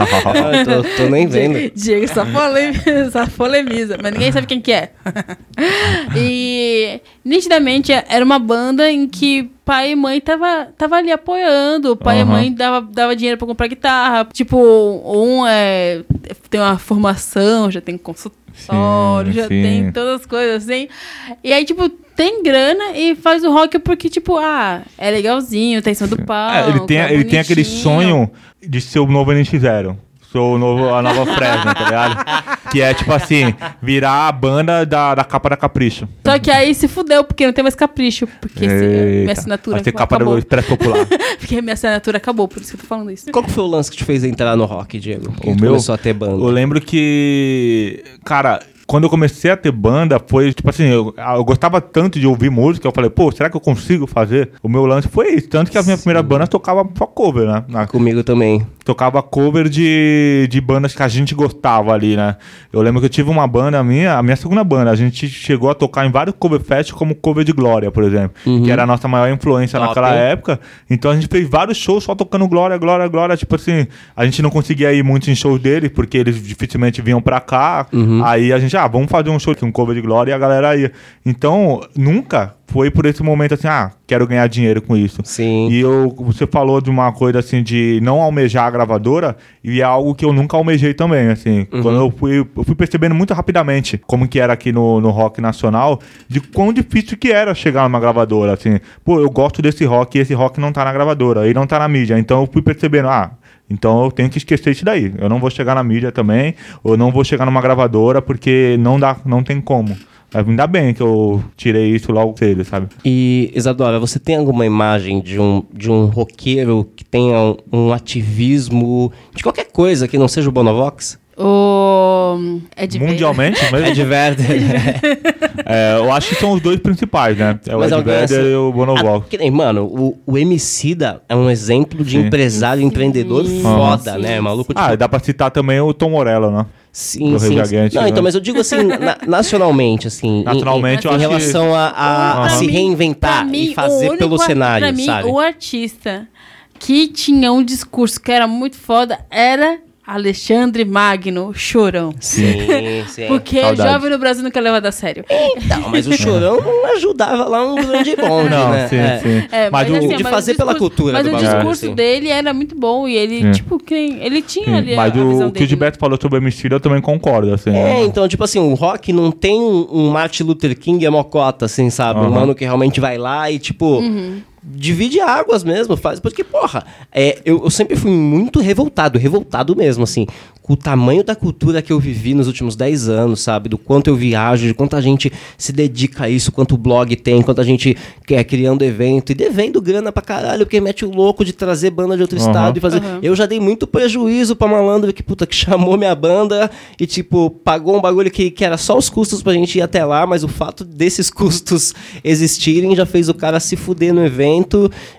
S2: eu tô, tô nem vendo.
S3: Diego só, polemiza, só polemiza, mas ninguém sabe quem que é. e nitidamente era uma banda em que pai e mãe tava, tava ali apoiando. O pai e a
S1: Aham.
S3: mãe dava, dava dinheiro pra comprar guitarra. Tipo, um é, tem uma formação, já tem consultório,
S1: Sim,
S3: já
S1: sim.
S3: tem todas as coisas assim. E aí, tipo, tem grana e faz o rock porque, tipo, ah, é legalzinho, tá em cima do palco.
S1: É, ele tem,
S3: é
S1: ele tem aquele sonho de ser o novo NX0. Ser o novo, a nova Fresno, tá ligado? Que é tipo assim, virar a banda da, da capa da Capricho.
S3: Só que aí se fudeu, porque não tem mais capricho. Porque se- minha assinatura
S1: Vai ter capa
S3: acabou.
S1: do Popular.
S3: Porque minha assinatura acabou, por isso que eu tô falando isso.
S2: Qual que foi o lance que te fez entrar no rock, Diego? Que
S1: O
S2: tu
S1: meu?
S2: começou a ter banda.
S1: Eu lembro que, cara, quando eu comecei a ter banda, foi tipo assim, eu, eu gostava tanto de ouvir música, eu falei, pô, será que eu consigo fazer? O meu lance foi isso. Tanto que a minha primeira banda tocava só cover, né? Na-
S2: Comigo também.
S1: Tocava cover de, de bandas que a gente gostava ali, né? Eu lembro que eu tive uma banda minha, a minha segunda banda, a gente chegou a tocar em vários cover fest como cover de Glória, por exemplo, que era a nossa maior influência
S2: Top,
S1: naquela época. Então a gente fez vários shows só tocando Glória, Glória, Glória, tipo assim, a gente não conseguia ir muito em shows deles porque eles dificilmente vinham pra cá. Aí a gente, ah, vamos fazer um show um cover de Glória e a galera ia. Então, nunca foi por esse momento assim, ah, quero ganhar dinheiro com isso.
S2: Sim.
S1: E eu, você falou de uma coisa assim de não almejar gravadora e é algo que eu nunca almejei também, assim.
S2: Uhum.
S1: Quando eu fui, eu fui percebendo muito rapidamente como que era aqui no, no rock nacional, de quão difícil que era chegar numa gravadora, assim. Pô, eu gosto desse rock e esse rock não tá na gravadora, e não tá na mídia. Então eu fui percebendo, ah, então eu tenho que esquecer isso daí. Eu não vou chegar na mídia também, ou não vou chegar numa gravadora porque não dá, não tem como. Ainda bem que eu tirei isso logo cedo, sabe?
S2: E, Isadora, você tem alguma imagem de um, de um roqueiro que tenha um, um ativismo de qualquer coisa que não seja o Bonovox?
S3: O. De
S1: Mundialmente mesmo?
S2: É de verdade.
S1: É, eu acho que são os dois principais, né? É o
S2: Mas
S1: Ed Vedder
S2: assim-
S1: e o Bonovox.
S2: Ah, que nem, mano, o, o Emicida é um exemplo de
S1: Sim.
S2: empresário empreendedor
S3: Sim,
S2: foda,
S3: sim,
S2: né?
S3: sim.
S2: Maluco, tipo,
S1: Ah, dá pra citar também o Tom Morello, né?
S2: Sim,
S1: do
S2: sim.
S1: Gigante,
S2: Não,
S1: né?
S2: então, mas eu digo assim, na- nacionalmente, assim. em-
S1: Nacionalmente,
S2: em,
S1: eu
S2: em
S1: acho que-
S2: relação a, a- a se
S3: mim-
S2: reinventar
S3: mim,
S2: e fazer
S3: único
S2: pelo cenário,
S3: pra mim,
S2: sabe?
S3: O artista que tinha um discurso que era muito foda era Alexandre Magno, chorão.
S2: Sim, sim.
S3: Porque
S1: Saudade.
S3: jovem no Brasil nunca é levado a sério.
S2: Então, mas o chorão não ajudava lá um grande bonde,
S1: Não,
S2: né?
S1: sim,
S2: É.
S1: sim.
S3: É,
S1: mas o,
S2: de fazer pela cultura
S3: Mas
S2: do
S3: o
S2: bagulho,
S3: discurso
S2: assim.
S3: dele era muito bom e ele,
S1: Sim.
S3: tipo, quem, ele tinha
S1: sim,
S3: ali a,
S1: mas
S3: a
S1: o,
S3: visão
S1: o que o. Gilberto falou sobre o MC, eu também concordo, assim.
S2: É,
S1: né?
S2: então, tipo assim, o rock não tem um, um Martin Luther King e a mocota, assim, sabe? Um
S1: Aham.
S2: mano que realmente vai lá e, tipo, divide águas mesmo, faz. Porque, porra, é, eu, eu sempre fui muito revoltado, revoltado mesmo, assim, com o tamanho da cultura que eu vivi nos últimos 10 anos, sabe? Do quanto eu viajo, de quanto a gente se dedica a isso, quanto o blog tem, quanto a gente quer criando evento e devendo grana pra caralho, porque mete o louco de trazer banda de outro
S1: Uhum.
S2: estado e fazer.
S3: Uhum.
S2: Eu já dei muito prejuízo pra malandro que, puta, que chamou minha banda e, tipo, pagou um bagulho que, que era só os custos pra gente ir até lá, mas o fato desses custos existirem já fez o cara se fuder no evento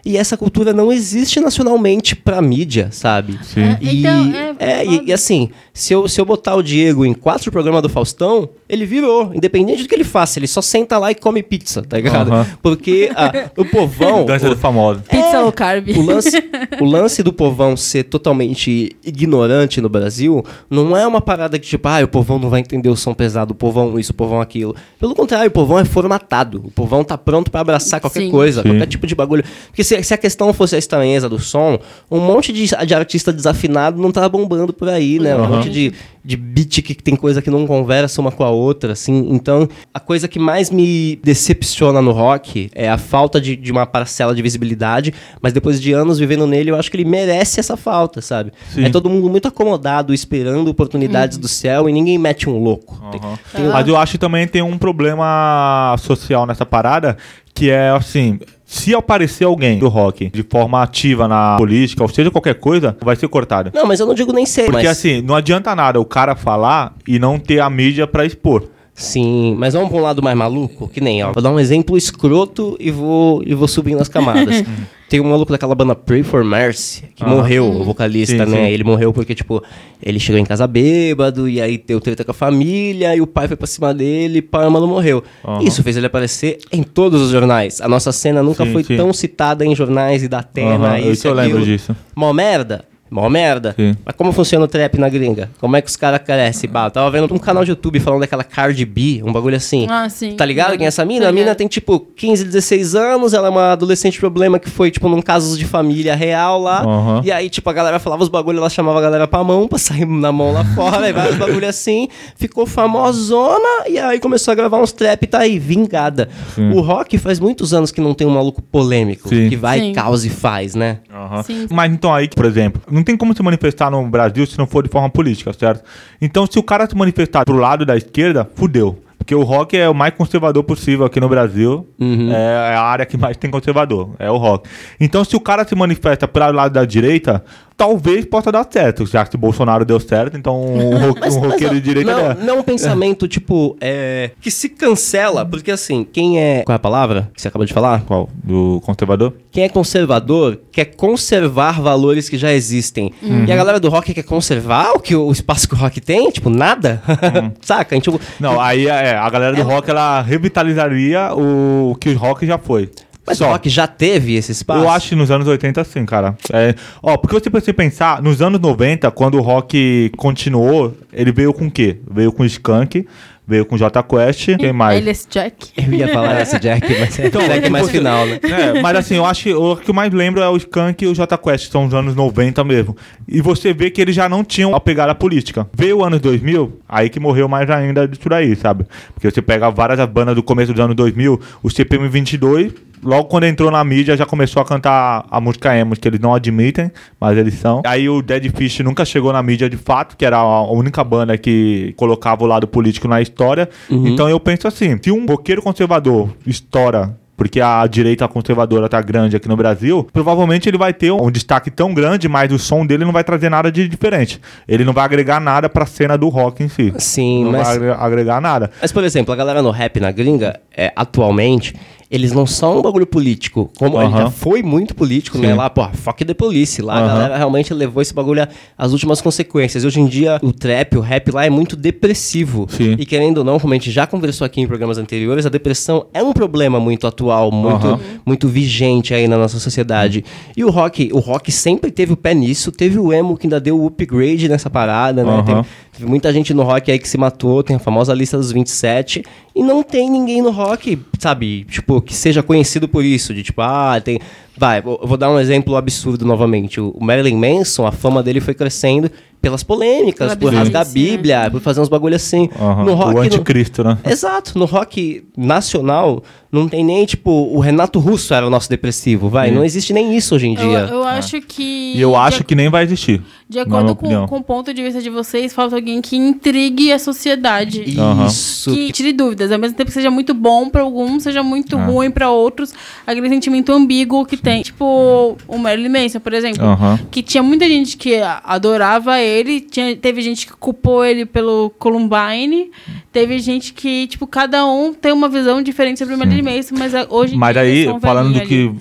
S2: e essa cultura não existe nacionalmente pra mídia, sabe?
S1: Sim.
S3: É,
S2: E,
S3: então, é,
S2: é, e, e assim, se eu, se eu botar o Diego em quatro programas do Faustão, ele virou. Independente do que ele faça, ele só senta lá e come pizza, tá ligado?
S1: Aham.
S2: Porque ah, o povão.
S1: Dança do famoso.
S3: Pizza low carb.
S2: O lance, o lance do povão ser totalmente ignorante no Brasil não é uma parada que, tipo, ah, o povão não vai entender o som pesado, o povão isso, o povão aquilo. Pelo contrário, o povão é formatado. O povão tá pronto pra abraçar qualquer
S3: Sim.
S2: coisa,
S1: Sim.
S2: qualquer tipo de bagulho. Porque se, se a questão fosse a estranheza do som, um monte de, de artista desafinado não tá bombando por aí, né? Um monte de, de beat que tem coisa que não conversa uma com a outra, assim. Então, a coisa que mais me decepciona no rock é a falta de, de uma parcela de visibilidade, mas depois de anos vivendo nele, eu acho que ele merece essa falta, sabe?
S1: Sim.
S2: É todo mundo muito acomodado, esperando oportunidades do céu e ninguém mete um louco. Tem-
S1: Aham.
S2: tem-
S1: Mas eu acho que também tem um problema social nessa parada, que é assim, se aparecer alguém do rock de forma ativa na política, ou seja, qualquer coisa, vai ser cortado.
S2: Não, mas eu não digo nem ser,
S1: Porque
S2: mas...
S1: assim, não adianta nada o cara falar e não ter a mídia pra expor.
S2: Sim, mas vamos pra um lado mais maluco? Que nem, ó. Vou dar um exemplo escroto e vou, e vou subindo as camadas. Tem um maluco daquela banda Pray for Mercy, que
S1: Ah.
S2: morreu, o vocalista,
S1: Sim,
S2: né?
S1: sim.
S2: Ele morreu porque, tipo, ele chegou em casa bêbado, e aí deu treta com a família, e o pai foi pra cima dele, e pá, o mano morreu.
S1: Aham.
S2: Isso fez ele aparecer em todos os jornais. A nossa cena nunca
S1: Sim,
S2: foi tão citada em jornais e da Atena,
S1: Aham, eu-
S2: isso
S1: eu lembro disso.
S2: Mó merda? Mó merda.
S1: Sim.
S2: Mas como funciona o trap na gringa? Como é que os caras crescem? Bah, eu tava vendo um canal de YouTube falando daquela Cardi B, um bagulho assim.
S3: Ah, sim.
S2: Tá ligado quem é essa mina?
S3: Tá
S2: A mina tem tipo 15, 16 anos, ela é uma adolescente problema que foi tipo num caso de família real lá.
S1: Aham.
S2: E aí, tipo, a galera falava os bagulhos, ela chamava a galera pra mão, pra sair na mão lá fora, e vários bagulho assim. Ficou famosona, e aí começou a gravar uns trap e tá aí, vingada.
S1: Sim.
S2: O rock faz muitos anos que não tem um maluco polêmico,
S1: Sim.
S2: que vai,
S3: Sim.
S2: causa e faz, né?
S1: Aham.
S3: Sim.
S1: Mas então aí, por exemplo, não tem como se manifestar no Brasil se não for de forma política, certo? Então se o cara se manifestar pro lado da esquerda, fudeu. Porque o rock é o mais conservador possível aqui no Brasil.
S2: Uhum.
S1: É a área que mais tem conservador, é o rock. Então se o cara se manifesta pro lado da direita, talvez possa dar certo. Já que o Bolsonaro deu certo, então um, ro- um roqueiro de direita
S2: não,
S1: é.
S2: não um pensamento, tipo, é, que se cancela, porque assim, quem é. Qual é a palavra que você acabou de falar?
S1: Qual? Do conservador?
S2: Quem é conservador quer conservar valores que já existem. E a galera do rock quer conservar o, que, o espaço que o rock tem? Tipo, nada? Saca? A gente,
S1: Não, aí é, a galera do rock ela revitalizaria o, o que o rock já foi.
S2: Mas
S1: Só.
S2: o rock já teve esse espaço?
S1: Eu acho que nos anos 80 sim, cara. É, ó, porque você precisa pensar, nos anos 90, quando o rock continuou, ele veio com o quê? Veio com Skank, veio com J Quest, quem mais?
S3: Alias Jack.
S2: Eu ia falar esse Jack, mas é
S1: Então,
S2: Jack
S1: tipo,
S2: mais
S1: você-
S2: final, né?
S1: É, mas assim, eu acho que o que eu mais lembro é o Skank e o J Quest, são os anos 90 mesmo. E você vê que eles já não tinham a pegada política. Veio o ano 2000, aí que morreu mais ainda disso daí, sabe? Porque você pega várias bandas do começo dos anos 2000, o CPM 22, logo quando entrou na mídia já começou a cantar a música emo, que eles não admitem, mas eles são. Aí o Dead Fish nunca chegou na mídia de fato, que era a única banda que colocava o lado político na história. Então eu penso assim, se um roqueiro conservador estoura porque a direita conservadora tá grande aqui no Brasil, provavelmente ele vai ter um destaque tão grande, mas o som dele não vai trazer nada de diferente. Ele não vai agregar nada pra cena do rock em si.
S2: Sim,
S1: não
S2: mas-
S1: vai agre- agregar nada.
S2: Mas, por exemplo, a galera no rap na gringa, é, atualmente, eles não são um bagulho político. Como ele
S1: Aham.
S2: já foi muito político, né?
S1: Sim.
S2: Lá, pô, fuck the police. Lá a
S1: Aham.
S2: galera realmente levou esse bagulho a- às últimas consequências. E hoje em dia, o trap, o rap lá é muito depressivo.
S1: Sim.
S2: E querendo ou não, como a gente já conversou aqui em programas anteriores, a depressão é um problema muito atual, muito,
S1: Aham.
S2: muito vigente aí na nossa sociedade. E o rock, o rock sempre teve o pé nisso, teve o emo que ainda deu o upgrade nessa parada, né?
S1: Aham.
S2: Teve- muita gente no rock aí que se matou, tem a famosa lista dos 27, e não tem ninguém no rock, sabe, tipo, que seja conhecido por isso, de tipo, ah, tem... Vai, vou, eu vou dar um exemplo absurdo novamente. O Marilyn Manson, a fama dele foi crescendo pelas polêmicas,
S3: Pela
S2: por rasgar a Bíblia, por fazer uns bagulho assim.
S1: Aham,
S2: No rock.
S1: o
S2: no-
S1: anticristo, né?
S2: Exato, no rock nacional não tem nem, tipo, o Renato Russo era o nosso depressivo, vai.
S1: Sim.
S2: Não existe nem isso hoje em
S3: Eu,
S2: dia.
S3: eu acho que.
S1: E eu acho
S3: de,
S1: que nem vai existir.
S3: De acordo com, com o ponto de vista de vocês, falta alguém que intrigue a sociedade.
S2: Isso.
S3: Que tire dúvidas, ao mesmo tempo que seja muito bom pra alguns, seja muito
S1: Ah.
S3: ruim pra outros, aquele sentimento ambíguo que tem. Tipo, o Marilyn Manson, por exemplo. Que tinha muita gente que adorava ele, tinha, teve gente que culpou ele pelo Columbine, teve gente que, tipo, cada um tem uma visão diferente sobre o Marilyn Manson, mas a- hoje em
S1: Mas
S3: dia
S1: aí, falando do que.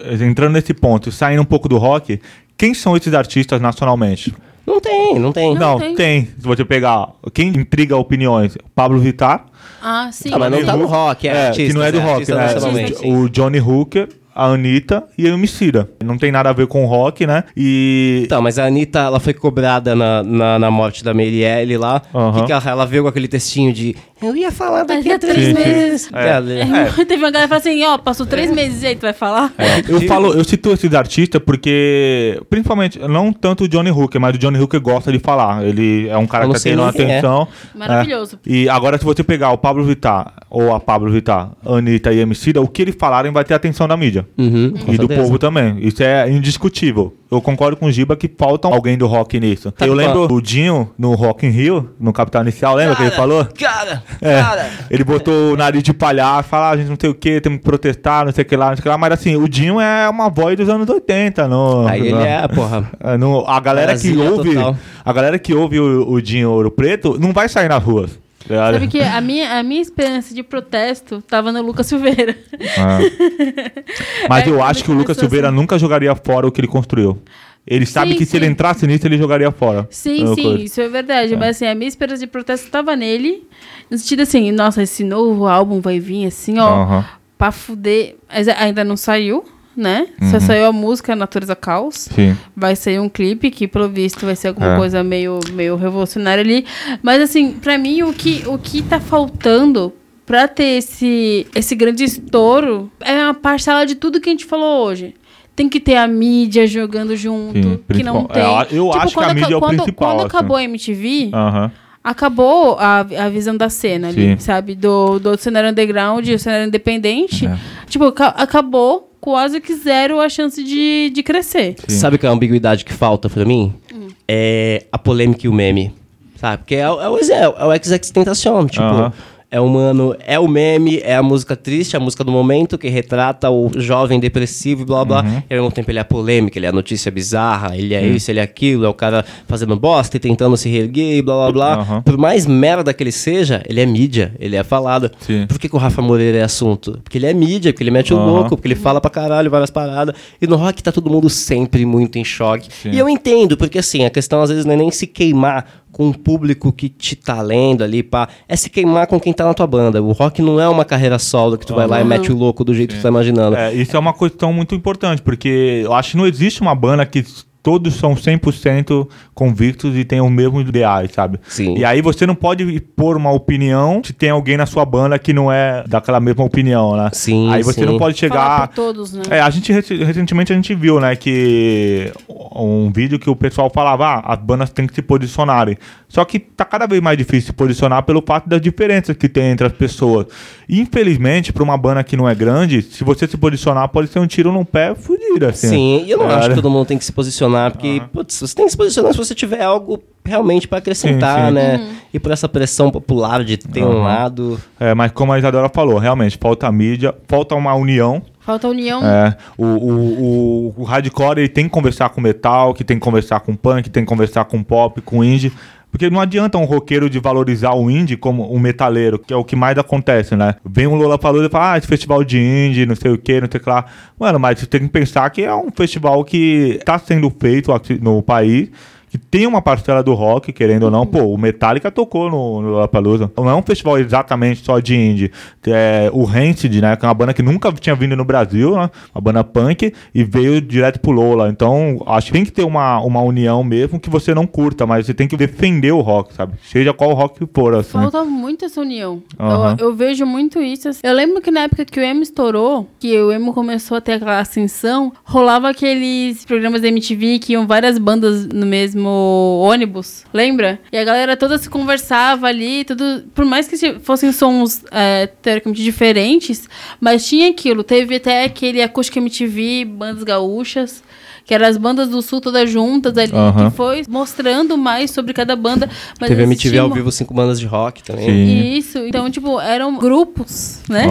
S3: ali.
S1: Entrando nesse ponto, saindo um pouco do rock, quem são esses artistas nacionalmente?
S2: Não tem, não tem.
S3: Não
S1: Não,
S3: tem.
S1: tem. Se você pegar. Quem intriga opiniões? Pablo Vittar.
S3: Ah, sim.
S2: Ah, mas não tá no rock, é,
S1: É,
S2: artista,
S1: que não é do rock,
S2: artista
S1: né? O Johnny Hooker, a Anitta e a Emicida. Não tem nada a ver com rock, né? E.
S2: Então, mas a Anitta, ela foi cobrada na, na, na morte da Marielle lá.
S1: Aham.
S2: Que que ela, ela veio com aquele textinho de eu ia falar daqui a
S3: Daqui a
S2: três
S1: três
S2: meses.
S1: É.
S2: Ela-
S3: É, Teve uma galera que falou assim, ó, passou três meses e aí, tu vai falar?
S1: Eu falo, eu cito esses artistas porque, principalmente, não tanto o Johnny Hooker, mas o Johnny Hooker gosta de falar. Ele é um cara
S2: Eu
S1: que tá uma
S2: é.
S1: atenção.
S3: Maravilhoso.
S1: É. E agora, se você pegar o Pablo Vittar ou a Pablo Vittar, Anitta e Emicida, o que eles falarem vai ter atenção da mídia.
S2: Uhum, com
S1: E do
S2: certeza.
S1: povo também. Isso é indiscutível. Eu concordo com o Giba que falta alguém do rock nisso.
S2: Tá
S1: eu lembro o Dinho no Rock in Rio, no Capital Inicial, lembra que ele falou?
S2: Cara,
S1: É.
S2: cara.
S1: Ele botou o nariz de palhaço, fala, ah, a gente não tem o que, temos que protestar, não sei o que lá, não sei o que lá. Mas assim, o Dinho é uma voz dos anos 80, no,
S2: Aí ele
S1: no-
S2: é, porra.
S1: é, no- a galera que ouve,
S2: total.
S1: a galera que ouve o, o Dinho Ouro Preto não vai sair nas ruas. Ligado?
S3: Sabe que a minha, a minha esperança de protesto tava no Lucas Silveira.
S1: É. Mas
S3: É,
S1: eu acho que o Lucas Silveira
S3: assim.
S1: nunca jogaria fora o que ele construiu. Ele sabe
S3: Sim,
S1: que se ele entrasse nisso, ele jogaria fora.
S3: Sim,
S1: É
S3: sim,
S1: coisa.
S3: isso é verdade. Mas assim, a minha esperança de protesto tava nele. No sentido assim, nossa, esse novo álbum vai vir assim, ó,
S1: Aham.
S3: pra fuder. Mas ainda não saiu, né? Só
S1: Uhum.
S3: saiu a música Natureza Caos.
S1: Sim.
S3: Vai sair um clipe que, pelo visto, vai ser alguma
S1: É.
S3: coisa meio, meio revolucionária ali. Mas, assim, pra mim, o que, o que tá faltando pra ter esse, esse grande estouro é uma parcela de tudo que a gente falou hoje. Tem que ter a mídia jogando junto,
S1: Sim,
S3: que não tem.
S1: é, eu acho que a mídia é o
S3: quando,
S1: principal,
S3: Quando
S1: assim.
S3: acabou a MTV,
S1: Aham.
S3: acabou a, a visão da cena ali,
S1: Sim.
S3: sabe? Do, do cenário underground e o cenário independente.
S1: É.
S3: Tipo, aca- acabou quase que zero a chance de, de crescer.
S1: Sim.
S2: Sabe qual é a ambiguidade que falta pra mim?
S3: Hum.
S2: É a polêmica e o meme. Sabe? Porque é, o- é, o, é, o- é o XX Tentacion. Tipo,
S1: Aham.
S2: É o mano, é o meme, é a música triste, a música do momento que retrata o jovem depressivo e blá blá.
S1: Uhum.
S2: E ao mesmo tempo ele é a polêmica, ele é a notícia bizarra, ele é isso, ele é aquilo, é o cara fazendo bosta e tentando se reerguer e blá blá blá.
S1: Aham.
S2: Por mais merda que ele seja, ele é mídia, ele é falado.
S1: Sim.
S2: Por que, que o Rafa Moreira é assunto? Porque ele é mídia, porque ele mete o
S1: Aham.
S2: louco, porque ele fala pra caralho várias paradas. E no rock tá todo mundo sempre muito em choque.
S1: Sim.
S2: E eu entendo, porque assim, a questão às vezes não é nem se queimar com o público que te tá lendo ali, pá. É se queimar com quem tá na tua banda. O rock não é uma carreira solo que tu vai lá e mete o louco do jeito que tu tá imaginando.
S1: É, isso é uma questão muito importante, porque eu acho que não existe uma banda que todos são 100% convictos e têm os mesmos ideais, sabe?
S2: Sim.
S1: E aí você não pode pôr uma opinião se tem alguém na sua banda que não é daquela mesma opinião, né?
S2: Sim,
S1: Aí você
S2: sim.
S1: não pode chegar...
S3: todos, né?
S1: É, a gente rec- recentemente a gente viu, né, que um vídeo que o pessoal falava, ah, as bandas têm que se posicionarem. Só que tá cada vez mais difícil se posicionar pelo fato das diferenças que tem entre as pessoas. Infelizmente, para uma banda que não é grande, se você se posicionar, pode ser um tiro no pé fudido, assim.
S2: Sim, e eu não
S1: É,
S2: acho que todo mundo tem que se posicionar, porque, putz, você tem que se posicionar se você tiver algo realmente pra acrescentar,
S1: Sim, sim.
S2: né? E por essa pressão popular de ter um
S1: Aham.
S2: lado.
S1: É, mas como a Isadora falou, realmente, falta mídia, falta uma união.
S3: Falta união.
S1: É, o, o, o, o hardcore ele tem que conversar com metal, que tem que conversar com punk, tem que conversar com pop, com indie. Porque não adianta um roqueiro de valorizar o indie como um metaleiro, que é o que mais acontece, né? Vem um Lola Palusa e fala, ah, esse festival de indie, não sei o que, não sei o que lá. Mano, mas você tem que pensar que é um festival que tá sendo feito aqui no país, que tem uma parcela do rock, querendo ou não. Pô, o Metallica tocou no, no Lollapalooza. Não é um festival exatamente só de indie. É, o Rancid, né, que é uma banda que nunca tinha vindo no Brasil, né, uma banda punk, e veio direto pro Lola. Então, acho que tem que ter uma, uma união mesmo que você não curta, mas você tem que defender o rock, sabe? Seja qual rock for, assim.
S3: Falta muito essa união.
S1: Aham.
S3: Eu, eu vejo muito isso. assim. Eu lembro que na época que o emo estourou, que o emo começou a ter aquela ascensão, rolava aqueles programas da MTV que iam várias bandas no mesmo mesmo ônibus, lembra? E a galera toda se conversava ali, tudo. Por mais que se- fossem sons é, teoricamente diferentes, mas tinha aquilo. Teve até aquele acústico MTV, bandas gaúchas. Que eram as bandas do sul todas juntas ali, que foi mostrando mais sobre cada banda. Mas
S2: Teve MTV ao vivo, cinco bandas de rock também.
S1: Sim.
S3: Isso, então, tipo, eram grupos, né?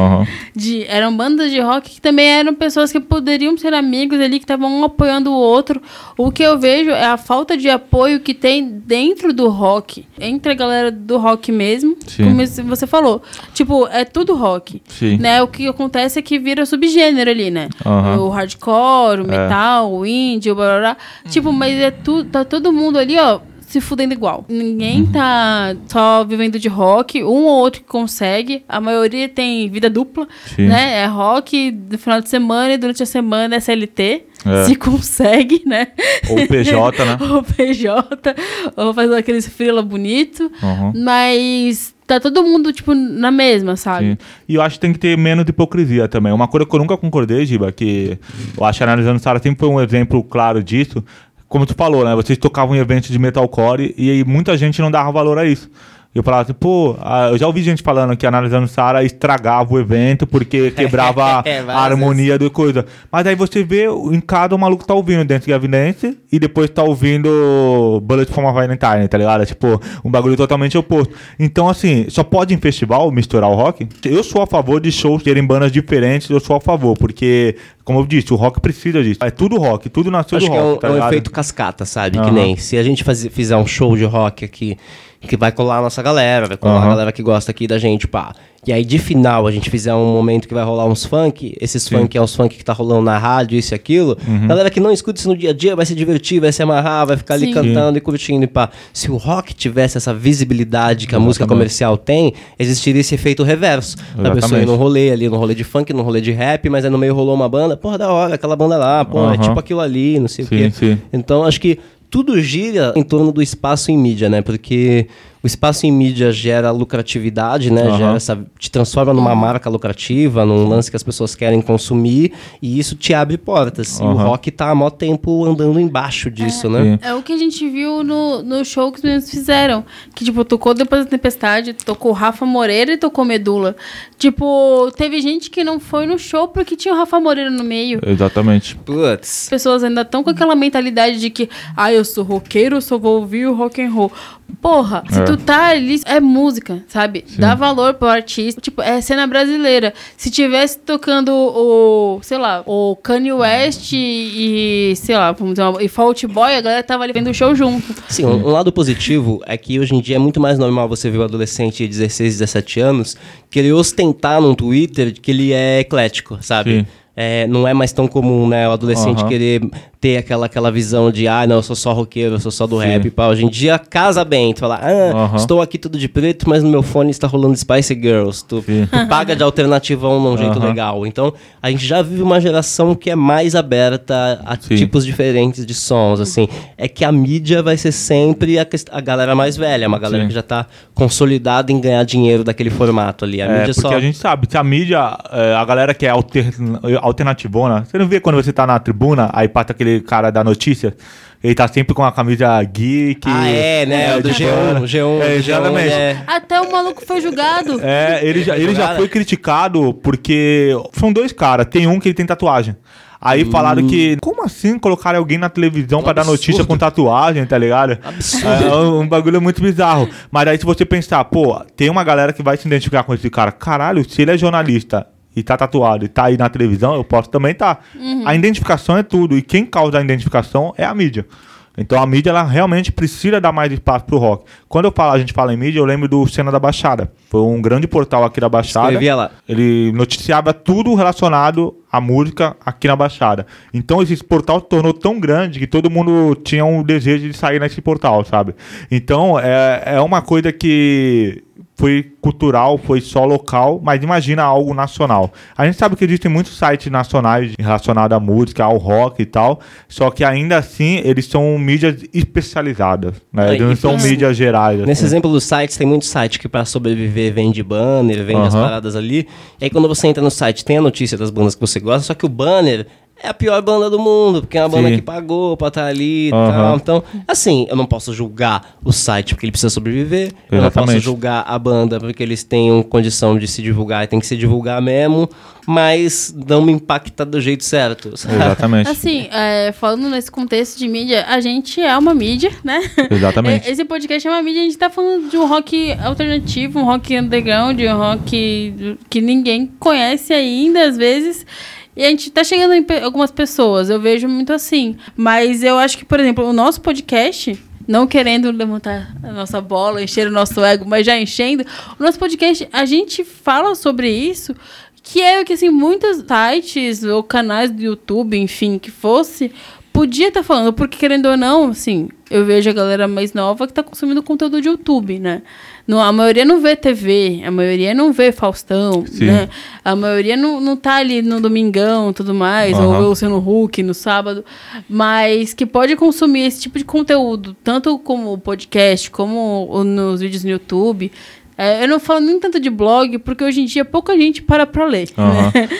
S3: De, eram bandas de rock que também eram pessoas que poderiam ser amigos ali, que estavam um apoiando o outro. O que eu vejo é a falta de apoio que tem dentro do rock, entre a galera do rock mesmo,
S1: Sim.
S3: como você falou. Tipo, é tudo rock.
S1: Sim.
S3: Né? O que acontece é que vira subgênero ali, né? O hardcore, o
S1: É.
S3: metal, o indie, o blá, blá, blá. Tipo, mas é tu, tá todo mundo ali, ó, se fudendo igual. Ninguém
S1: Uhum.
S3: tá só vivendo de rock, um ou outro que consegue. A maioria tem vida dupla,
S1: Sim.
S3: né? É rock no final de semana e durante a semana é CLT.
S1: É.
S3: Se consegue, né?
S1: Ou PJ, né?
S3: ou PJ, ou fazer aqueles frila bonito.
S1: Aham.
S3: Mas tá todo mundo, tipo, na mesma, sabe?
S1: Sim. E eu acho que tem que ter menos de hipocrisia também. Uma coisa que eu nunca concordei, Giba, que eu acho que analisando Sara sempre foi um exemplo claro disso. Como tu falou, né? Vocês tocavam em eventos de metalcore e muita gente não dava valor a isso. Eu falava assim, pô, eu já ouvi gente falando que analisando Sara estragava o evento porque quebrava
S2: É,
S1: a harmonia do coisa. Mas aí você vê em cada o maluco tá ouvindo dentro de Evidence e depois tá ouvindo Bullet from a Valentine, tá ligado? É tipo um bagulho totalmente oposto. Então, assim, só pode em festival misturar o rock? Eu sou a favor de shows terem bandas diferentes, eu sou a favor, porque, como eu disse, o rock precisa disso. É tudo rock, tudo nasceu
S2: Acho
S1: do
S2: que é
S1: rock,
S2: um,
S1: tá
S2: é
S1: ligado?
S2: efeito cascata, sabe? Que
S1: Aham.
S2: nem se a gente faz- fizer um show de rock aqui, que vai colar a nossa galera, vai colar
S1: Aham.
S2: a galera que gosta aqui da gente, pá. E aí de final a gente fizer um momento que vai rolar uns funk, esses
S1: Sim.
S2: funk é os funk que tá rolando na rádio, isso e aquilo.
S1: Uhum.
S2: Galera que não escuta isso no dia a dia vai se divertir, vai se amarrar, vai ficar ali
S3: Sim.
S2: cantando e curtindo e pá. Se o rock tivesse essa visibilidade que a música
S1: Exatamente.
S2: comercial tem, existiria esse efeito reverso. Da pessoa ir
S1: Exatamente.
S2: num rolê ali, num rolê de funk, num rolê de rap, mas aí no meio rolou uma banda, porra, da hora, aquela banda lá, pô, é
S1: Aham.
S2: tipo aquilo ali, não sei
S1: Sim,
S2: o quê.
S1: sim.
S2: Então, acho que tudo gira em torno do espaço em mídia, né? Porque o espaço em mídia gera lucratividade, né?
S1: Aham.
S2: Gera essa, te transforma numa marca lucrativa, num lance que as pessoas querem consumir e isso te abre portas. E o rock tá há mó tempo andando embaixo disso, né?
S1: Sim.
S3: É o que a gente viu no, no show que os meninos fizeram. Que, tipo, tocou depois da tempestade, tocou Rafa Moreira e tocou Medula. Tipo, teve gente que não foi no show porque tinha o Rafa Moreira no meio.
S1: Exatamente.
S2: Putz.
S3: As pessoas ainda estão com aquela mentalidade de que, ah, eu sou roqueiro, eu só vou ouvir o rock and roll. Porra, se
S1: É.
S3: tu tá ali, é música, sabe? Dá valor pro artista. Tipo, é cena brasileira. Se tivesse tocando o, sei lá, o Kanye West e, sei lá, vamos dizer, uma- e Fault Boy, a galera tava ali vendo o show junto.
S2: Sim, um, um lado positivo é que hoje em dia é muito mais normal você ver o adolescente de 16, 17 anos querer ostentar num Twitter que ele é eclético, sabe?
S1: Sim.
S2: É, não é mais tão comum, né? O adolescente
S1: Aham.
S2: querer ter aquela, aquela visão de, ah, não, eu sou só roqueiro, eu sou só do
S1: Sim.
S2: rap. Pá. Hoje em dia casa bem. Tu fala, ah, estou aqui tudo de preto, mas no meu fone está rolando Spice Girls. Tu, tu paga de alternativão num jeito
S1: Aham.
S2: legal. Então, a gente já vive uma geração que é mais aberta a
S1: Sim.
S2: tipos diferentes de sons, assim. É que a mídia vai ser sempre a, a galera mais velha, uma galera
S1: Sim.
S2: que já tá consolidada em ganhar dinheiro daquele formato ali. A
S1: É,
S2: mídia
S1: porque
S2: só...
S1: a gente sabe, se a mídia, é, a galera que é alter, alternativona, você não vê quando você tá na tribuna, aí passa aquele cara da notícia, ele tá sempre com a camisa geek.
S2: Ah, é, né? O do
S1: de
S2: G1,
S1: banda.
S2: G1,
S1: É,
S2: G1,
S1: exatamente.
S2: é.
S3: Até o maluco foi julgado.
S1: É, ele já, ele já foi criticado porque são dois caras. Tem um que ele tem tatuagem. Aí falaram que. Como assim colocar alguém na televisão pra dar
S2: absurdo.
S1: notícia com tatuagem, tá ligado?
S2: Absurdo.
S1: É um, um bagulho muito bizarro. Mas aí se você pensar, pô, tem uma galera que vai se identificar com esse cara. Caralho, se ele é jornalista e tá tatuado e tá aí na televisão, eu posso também tá. A identificação é tudo. E quem causa a identificação é a mídia. Então a mídia ela realmente precisa dar mais espaço pro rock. Quando eu falo, a gente fala em mídia, eu lembro do Cena da Baixada. Foi um grande portal aqui da Baixada.
S2: Escrevia lá.
S1: Ele noticiava tudo relacionado à música aqui na Baixada. Então esse portal se tornou tão grande que todo mundo tinha um desejo de sair nesse portal, sabe? Então é, é uma coisa que foi cultural, foi só local, mas imagina algo nacional. A gente sabe que existem muitos sites nacionais relacionados à música, ao rock e tal, só que ainda assim eles são mídias especializadas, né?
S2: Ah,
S1: Eles não são mídias gerais.
S2: Nesse
S1: assim.
S2: exemplo dos sites, tem muito site que para sobreviver vende banner, vende as
S1: Aham.
S2: paradas ali. E aí quando você entra no site, tem a notícia das bandas que você gosta, só que o banner é a pior banda do mundo, porque é uma banda
S1: Sim.
S2: que pagou pra estar ali e
S1: Aham.
S2: tal. Então, assim, eu não posso julgar o site porque ele precisa sobreviver. Eu não posso
S1: Exatamente.
S2: julgar a banda porque eles têm condição de se divulgar e tem que se divulgar mesmo, mas não me impacta do jeito certo. sabe?
S1: Exatamente.
S3: Assim, é, falando nesse contexto de mídia, a gente é uma mídia, né?
S1: Exatamente.
S3: É, Esse podcast é uma mídia, a gente tá falando de um rock alternativo, um rock underground, um rock que ninguém conhece ainda, às vezes. E a gente tá chegando em algumas pessoas, eu vejo muito assim. Mas eu acho que, por exemplo, o nosso podcast, não querendo levantar a nossa bola, encher o nosso ego, mas já enchendo, o nosso podcast, a gente fala sobre isso, que é o que, assim, muitos sites ou canais do YouTube, enfim, que fosse, podia estar falando, porque querendo ou não, assim, eu vejo a galera mais nova que tá consumindo conteúdo de YouTube, né? Não, a maioria não vê TV, a maioria não vê Faustão,
S1: Sim.
S3: né? A maioria não, não tá ali no domingão e tudo mais, ou
S1: Aham.
S3: vê o Luciano Huck no sábado, mas que pode consumir esse tipo de conteúdo, tanto como podcast, como nos vídeos no YouTube. É, eu não falo nem tanto de blog, porque hoje em dia pouca gente para pra ler.
S1: Aham.
S3: Né?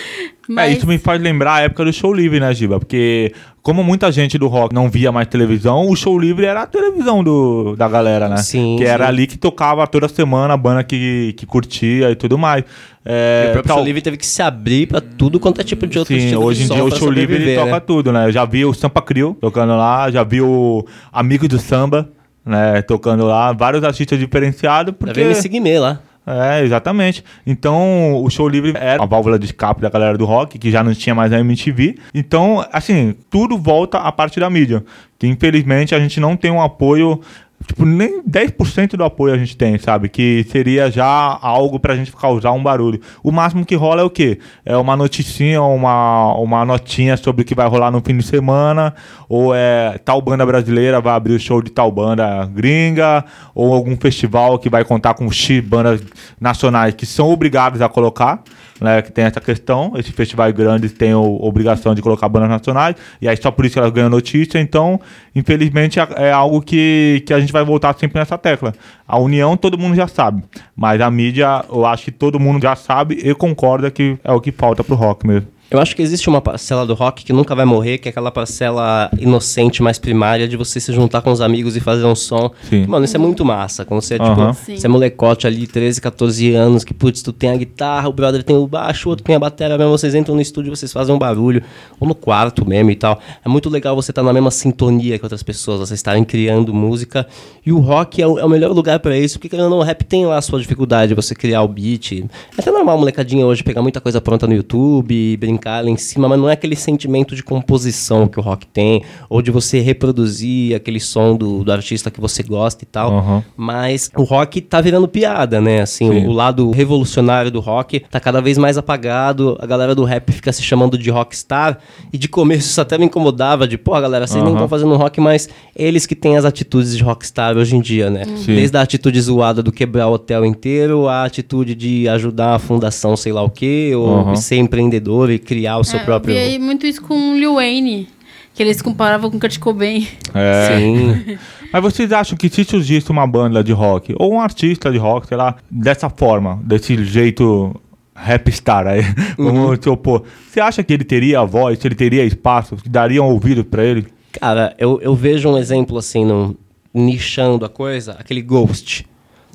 S1: É, isso me faz lembrar a época do show livre, né, Giba? Porque como muita gente do rock não via mais televisão, o show livre era a televisão do, da galera, né?
S2: Sim,
S1: Que era
S2: sim.
S1: ali que tocava toda semana a banda que, que curtia e tudo mais. É,
S2: E o próprio
S1: tal-
S2: show livre teve que se abrir pra tudo quanto é tipo de outro
S1: Sim, hoje em dia o show livre ele
S2: sobreviver,
S1: toca
S2: né?
S1: tudo, né? Eu já vi o Sampa Crio tocando lá, já vi o Amigo do Samba, né, tocando lá, vários artistas diferenciados,
S2: Já
S1: porque...
S2: veio me seguir lá.
S1: É, exatamente. Então, o show livre era a válvula de escape da galera do rock, que já não tinha mais a MTV. Então, assim, tudo volta à parte da mídia. Que infelizmente a gente não tem um apoio. Tipo, nem 10% do apoio a gente tem, sabe? Que seria já algo pra gente causar um barulho. O máximo que rola é o quê? É uma noticinha, uma, uma notinha sobre o que vai rolar no fim de semana, ou é tal banda brasileira vai abrir o show de tal banda gringa, ou algum festival que vai contar com X bandas nacionais que são obrigados a colocar, né? Que tem essa questão. Esses festivais grandes têm a obrigação de colocar bandas nacionais, e aí só por isso elas ganham notícia. Então, infelizmente, é- é algo que, que a gente vai voltar sempre nessa tecla. A união todo mundo já sabe, mas a mídia, eu acho que todo mundo já sabe e concorda que é o que falta pro rock mesmo.
S2: Eu acho que existe uma parcela do rock que nunca vai morrer, que é aquela parcela inocente, mais primária, de você se juntar com os amigos e fazer um som.
S1: Sim.
S2: Mano, isso é muito massa. Quando você é,
S1: Aham.
S2: tipo,
S3: Sim.
S2: você é molecote ali, 13, 14 anos, que, putz, tu tem a guitarra, o brother tem o baixo, o outro tem a bateria mesmo, vocês entram no estúdio, vocês fazem um barulho, ou no quarto mesmo e tal. É muito legal você estar na mesma sintonia que outras pessoas, vocês estarem criando música. E o rock é o, é o melhor lugar pra isso, porque querendo ou não, o rap tem lá a sua dificuldade, você criar o beat. É até normal a molecadinha hoje pegar muita coisa pronta no YouTube, brincar lá em cima, mas não é aquele sentimento de composição que o rock tem, ou de você reproduzir aquele som do, do artista que você gosta e tal.
S1: Aham.
S2: Mas o rock tá virando piada, né? Assim,
S1: Sim.
S2: o, o lado revolucionário do rock tá cada vez mais apagado. A galera do rap fica se chamando de rockstar. E de começo isso até me incomodava, de, pô, galera, vocês nem
S1: Aham.
S2: estão fazendo rock, mas eles que têm as atitudes de rockstar hoje em dia, né?
S1: Sim.
S2: Desde a atitude zoada do quebrar o hotel inteiro, a atitude de ajudar a fundação sei lá o quê, ou
S1: Aham.
S2: ser empreendedor e criar o seu
S3: É,
S2: próprio...
S3: Eu vi aí muito isso com o Lil Wayne, que eles comparavam com o Kurt Cobain.
S1: É.
S2: Sim.
S1: Mas vocês acham que se surgisse uma banda de rock, ou um artista de rock, sei lá, dessa forma, desse jeito rapstar aí, vamos se opor, você acha que ele teria voz, que ele teria espaço, que dariam ouvido pra ele?
S2: Cara, eu, eu vejo um exemplo assim, no, nichando a coisa, aquele Ghost.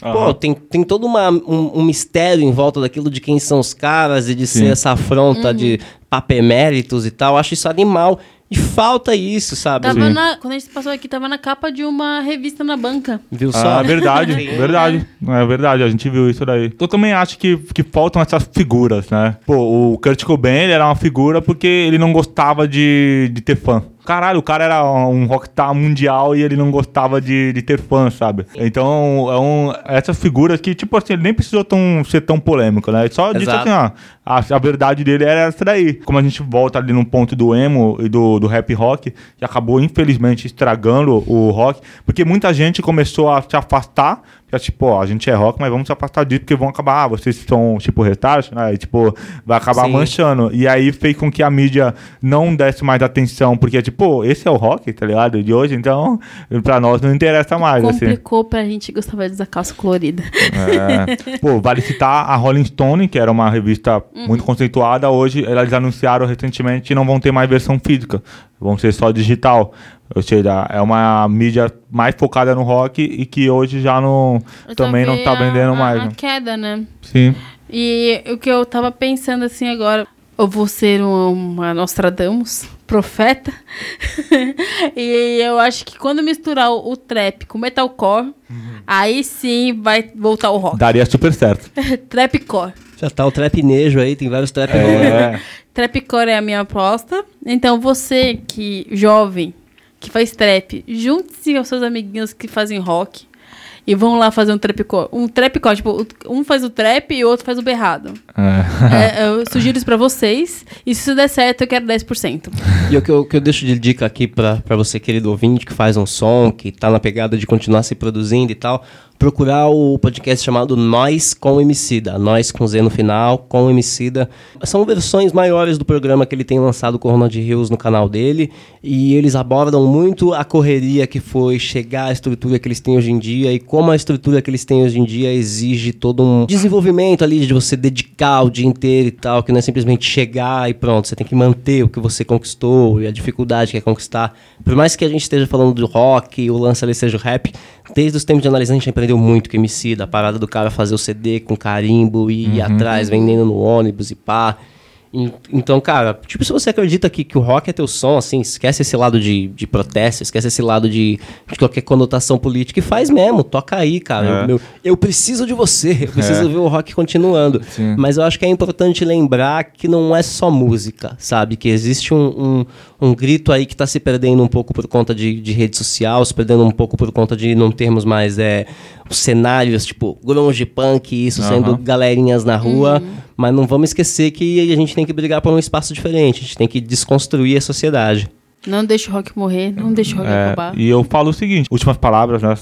S2: Pô,
S1: Aham.
S2: tem, tem todo uma, um, um mistério em volta daquilo de quem são os caras e de
S1: Sim.
S2: ser essa afronta de papeméritos e tal. Acho isso animal. E falta isso, sabe?
S3: Tava
S1: Sim.
S3: na, quando a gente passou aqui, tava na capa de uma revista na banca.
S2: Viu só?
S1: Ah, verdade, verdade. É verdade, a gente viu isso daí. Eu também acho que, que faltam essas figuras, né? Pô, o Kurt Cobain, ele era uma figura porque ele não gostava de, de ter fã. Caralho, o cara era um rockstar mundial e ele não gostava de, de ter fã, sabe? Então, é um, essas figuras que, tipo assim, ele nem precisou tão, ser tão polêmico, né? Só disse
S2: Exato.
S1: assim, ó, a, a verdade dele era essa daí. Como a gente volta ali no ponto do emo e do, do rap rock, que acabou, infelizmente, estragando o rock, porque muita gente começou a se afastar, tipo, ó, a gente é rock, mas vamos se afastar disso porque vão acabar, ah, vocês são tipo restart, né? E, tipo, vai acabar
S2: Sim.
S1: manchando. E aí fez com que a mídia não desse mais atenção, porque, tipo, esse é o rock, tá ligado? De hoje, então, pra nós não interessa mais, assim.
S3: Complicou pra gente gostar da calça colorida.
S1: É. Pô, vale citar a Rolling Stone, que era uma revista
S3: Uhum.
S1: muito conceituada. Hoje, eles anunciaram recentemente que não vão ter mais versão física, vão ser só digital. Ou seja, é uma mídia mais focada no rock e que hoje já não, também não tá
S3: a-
S1: vendendo
S3: a-
S1: mais.
S3: A
S1: né?
S3: queda, né?
S1: Sim.
S3: E o que eu tava pensando assim agora, eu vou ser um, uma Nostradamus, profeta. e eu acho que quando misturar o, o trap com metalcore, aí sim vai voltar o rock.
S1: Daria super certo.
S3: Trapcore.
S2: Já tá o trapnejo aí, tem vários trap rolando.
S1: É.
S3: Trapcore é a minha aposta. Então você que jovem que faz trap, junte-se aos seus amiguinhos que fazem rock e vão lá fazer um trapcore. Um trapcore, tipo, um faz o trap e o outro faz o berrado.
S1: É.
S3: É, eu sugiro isso pra vocês. E se isso der certo, eu quero 10%.
S2: E o que eu, que eu deixo de dica aqui pra, pra você, querido ouvinte, que faz um som, que tá na pegada de continuar se produzindo e tal, procurar o podcast chamado Nós com Emicida. Nós com Z no final, com Emicida. São versões maiores do programa que ele tem lançado com o Ronald Rios no canal dele. E eles abordam muito a correria que foi chegar à estrutura que eles têm hoje em dia e como a estrutura que eles têm hoje em dia exige todo um desenvolvimento ali de você dedicar o dia inteiro e tal, que não é simplesmente chegar e pronto, você tem que manter o que você conquistou e a dificuldade que é conquistar. Por mais que a gente esteja falando do rock o lance ali seja o rap, desde os tempos de análise a gente aprendeu muito com MC, da parada do cara fazer o CD com carimbo e ir atrás vendendo no ônibus e pá. En- Então, cara, tipo, se você acredita que, que o rock é teu som, assim, esquece esse lado de, de protesto, esquece esse lado de, de qualquer conotação política e faz mesmo, toca aí, cara.
S1: É.
S2: Eu, meu- eu preciso de você, eu preciso
S1: É.
S2: ver o rock continuando.
S1: Sim.
S2: Mas eu acho que é importante lembrar que não é só música, sabe? Que existe um, um, um grito aí que tá se perdendo um pouco por conta de, de rede social, se perdendo um pouco por conta de não termos mais é, os cenários, tipo, grunge, punk, isso sendo
S1: Aham.
S2: galerinhas na rua. Mas não vamos esquecer que a gente tem que brigar por um espaço diferente, a gente tem que desconstruir a sociedade.
S3: Não deixa o rock morrer, não deixa o rock
S1: É,
S3: acabar.
S1: e eu falo o seguinte, últimas palavras, né?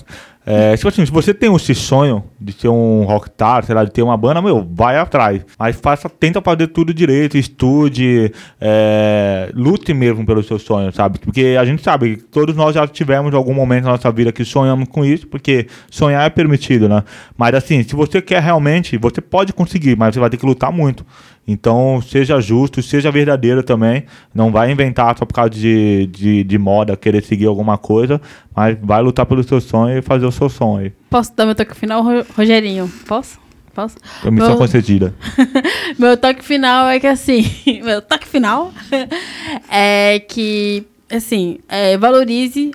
S1: É, tipo assim, se você tem esse sonho de ser um rockstar, sei lá, de ter uma banda, meu, vai atrás. Mas faça, tenta fazer tudo direito, estude, é, lute mesmo pelos seus sonhos, sabe? Porque a gente sabe que todos nós já tivemos algum momento na nossa vida que sonhamos com isso, porque sonhar é permitido, né? Mas assim, se você quer realmente, você pode conseguir, mas você vai ter que lutar muito. Então, seja justo, seja verdadeiro também. Não vai inventar só por causa de, de, de moda, querer seguir alguma coisa, mas vai lutar pelo seu sonho e fazer o seu aí.
S3: Posso dar meu toque final, Ro- Rogerinho? Posso? Posso?
S1: Missão
S3: Meu-
S1: concedida.
S3: Meu toque final é que assim. meu toque final é que, assim, é, valorize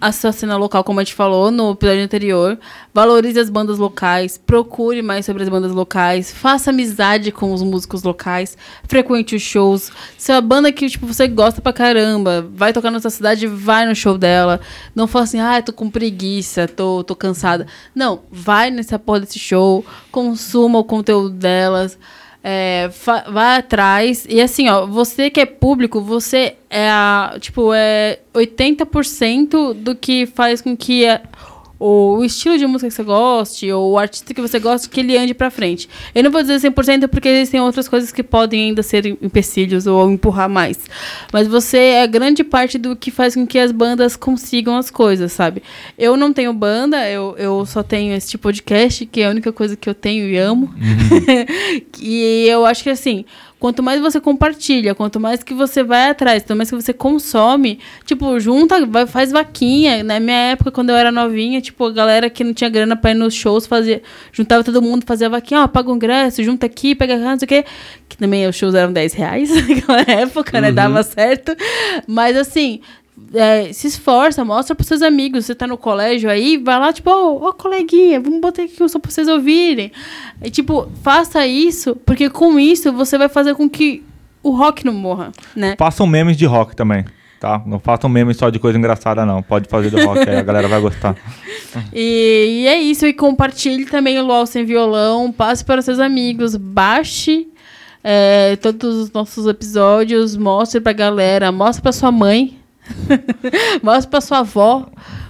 S3: a sua cena local, como a gente falou no episódio anterior. Valorize as bandas locais, procure mais sobre as bandas locais, faça amizade com os músicos locais, frequente os shows. Se é a banda que tipo, você gosta pra caramba, vai tocar na sua cidade, vai no show dela. Não fala assim, ah, tô com preguiça, tô, tô cansada. Não, vai nessa porra desse show, consuma o conteúdo delas. É, vai atrás. E assim, ó, você que é público, você é tipo, é 80% do que faz com que o, o estilo de música que você goste, ou o artista que você gosta, que ele ande pra frente. Eu não vou dizer 100% porque existem outras coisas que podem ainda ser empecilhos ou empurrar mais. Mas você é grande parte do que faz com que as bandas consigam as coisas, sabe? Eu não tenho banda, eu, eu só tenho esse tipo de podcast, que é a única coisa que eu tenho e amo. e eu acho que assim, quanto mais você compartilha, quanto mais que você vai atrás, quanto mais que você consome, tipo, junta, vai, faz vaquinha. Na minha época, quando eu era novinha, tipo, a galera que não tinha grana pra ir nos shows, fazia, juntava todo mundo, fazia vaquinha, ó, paga o ingresso, junta aqui, pega não sei o quê. Que também os shows eram 10 reais naquela época, né? Dava certo. Mas assim. É, se esforça, mostra pros seus amigos. Você tá no colégio aí, vai lá, tipo, ô, ô, coleguinha, vamos botar aqui só pra vocês ouvirem. E, tipo, faça isso, porque com isso você vai fazer com que o rock não morra, né?
S1: Façam memes de rock também, tá? Não façam memes só de coisa engraçada, não. Pode fazer do rock, aí a galera vai gostar.
S3: E, e é isso, e compartilhe também o LOL sem violão, passe para seus amigos, baixe é, todos os nossos episódios, mostre pra galera, mostre pra sua mãe, mostre pra sua avó,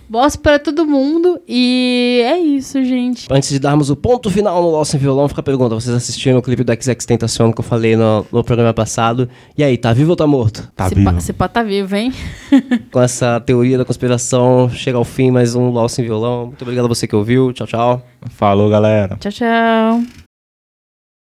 S3: Voz para todo mundo. E é isso, gente.
S2: Antes de darmos o ponto final no Lost em Violão, fica a pergunta. Vocês assistiram o clipe do XX Tentacion que eu falei no, no programa passado? E aí, tá vivo ou tá morto?
S1: Tá
S3: Se
S1: vivo.
S3: pá- Se pá tá vivo, hein?
S2: Com essa teoria da conspiração, chega ao fim mais um Lost em Violão. Muito obrigado a você que ouviu. Tchau, tchau.
S1: Falou, galera.
S3: Tchau, tchau.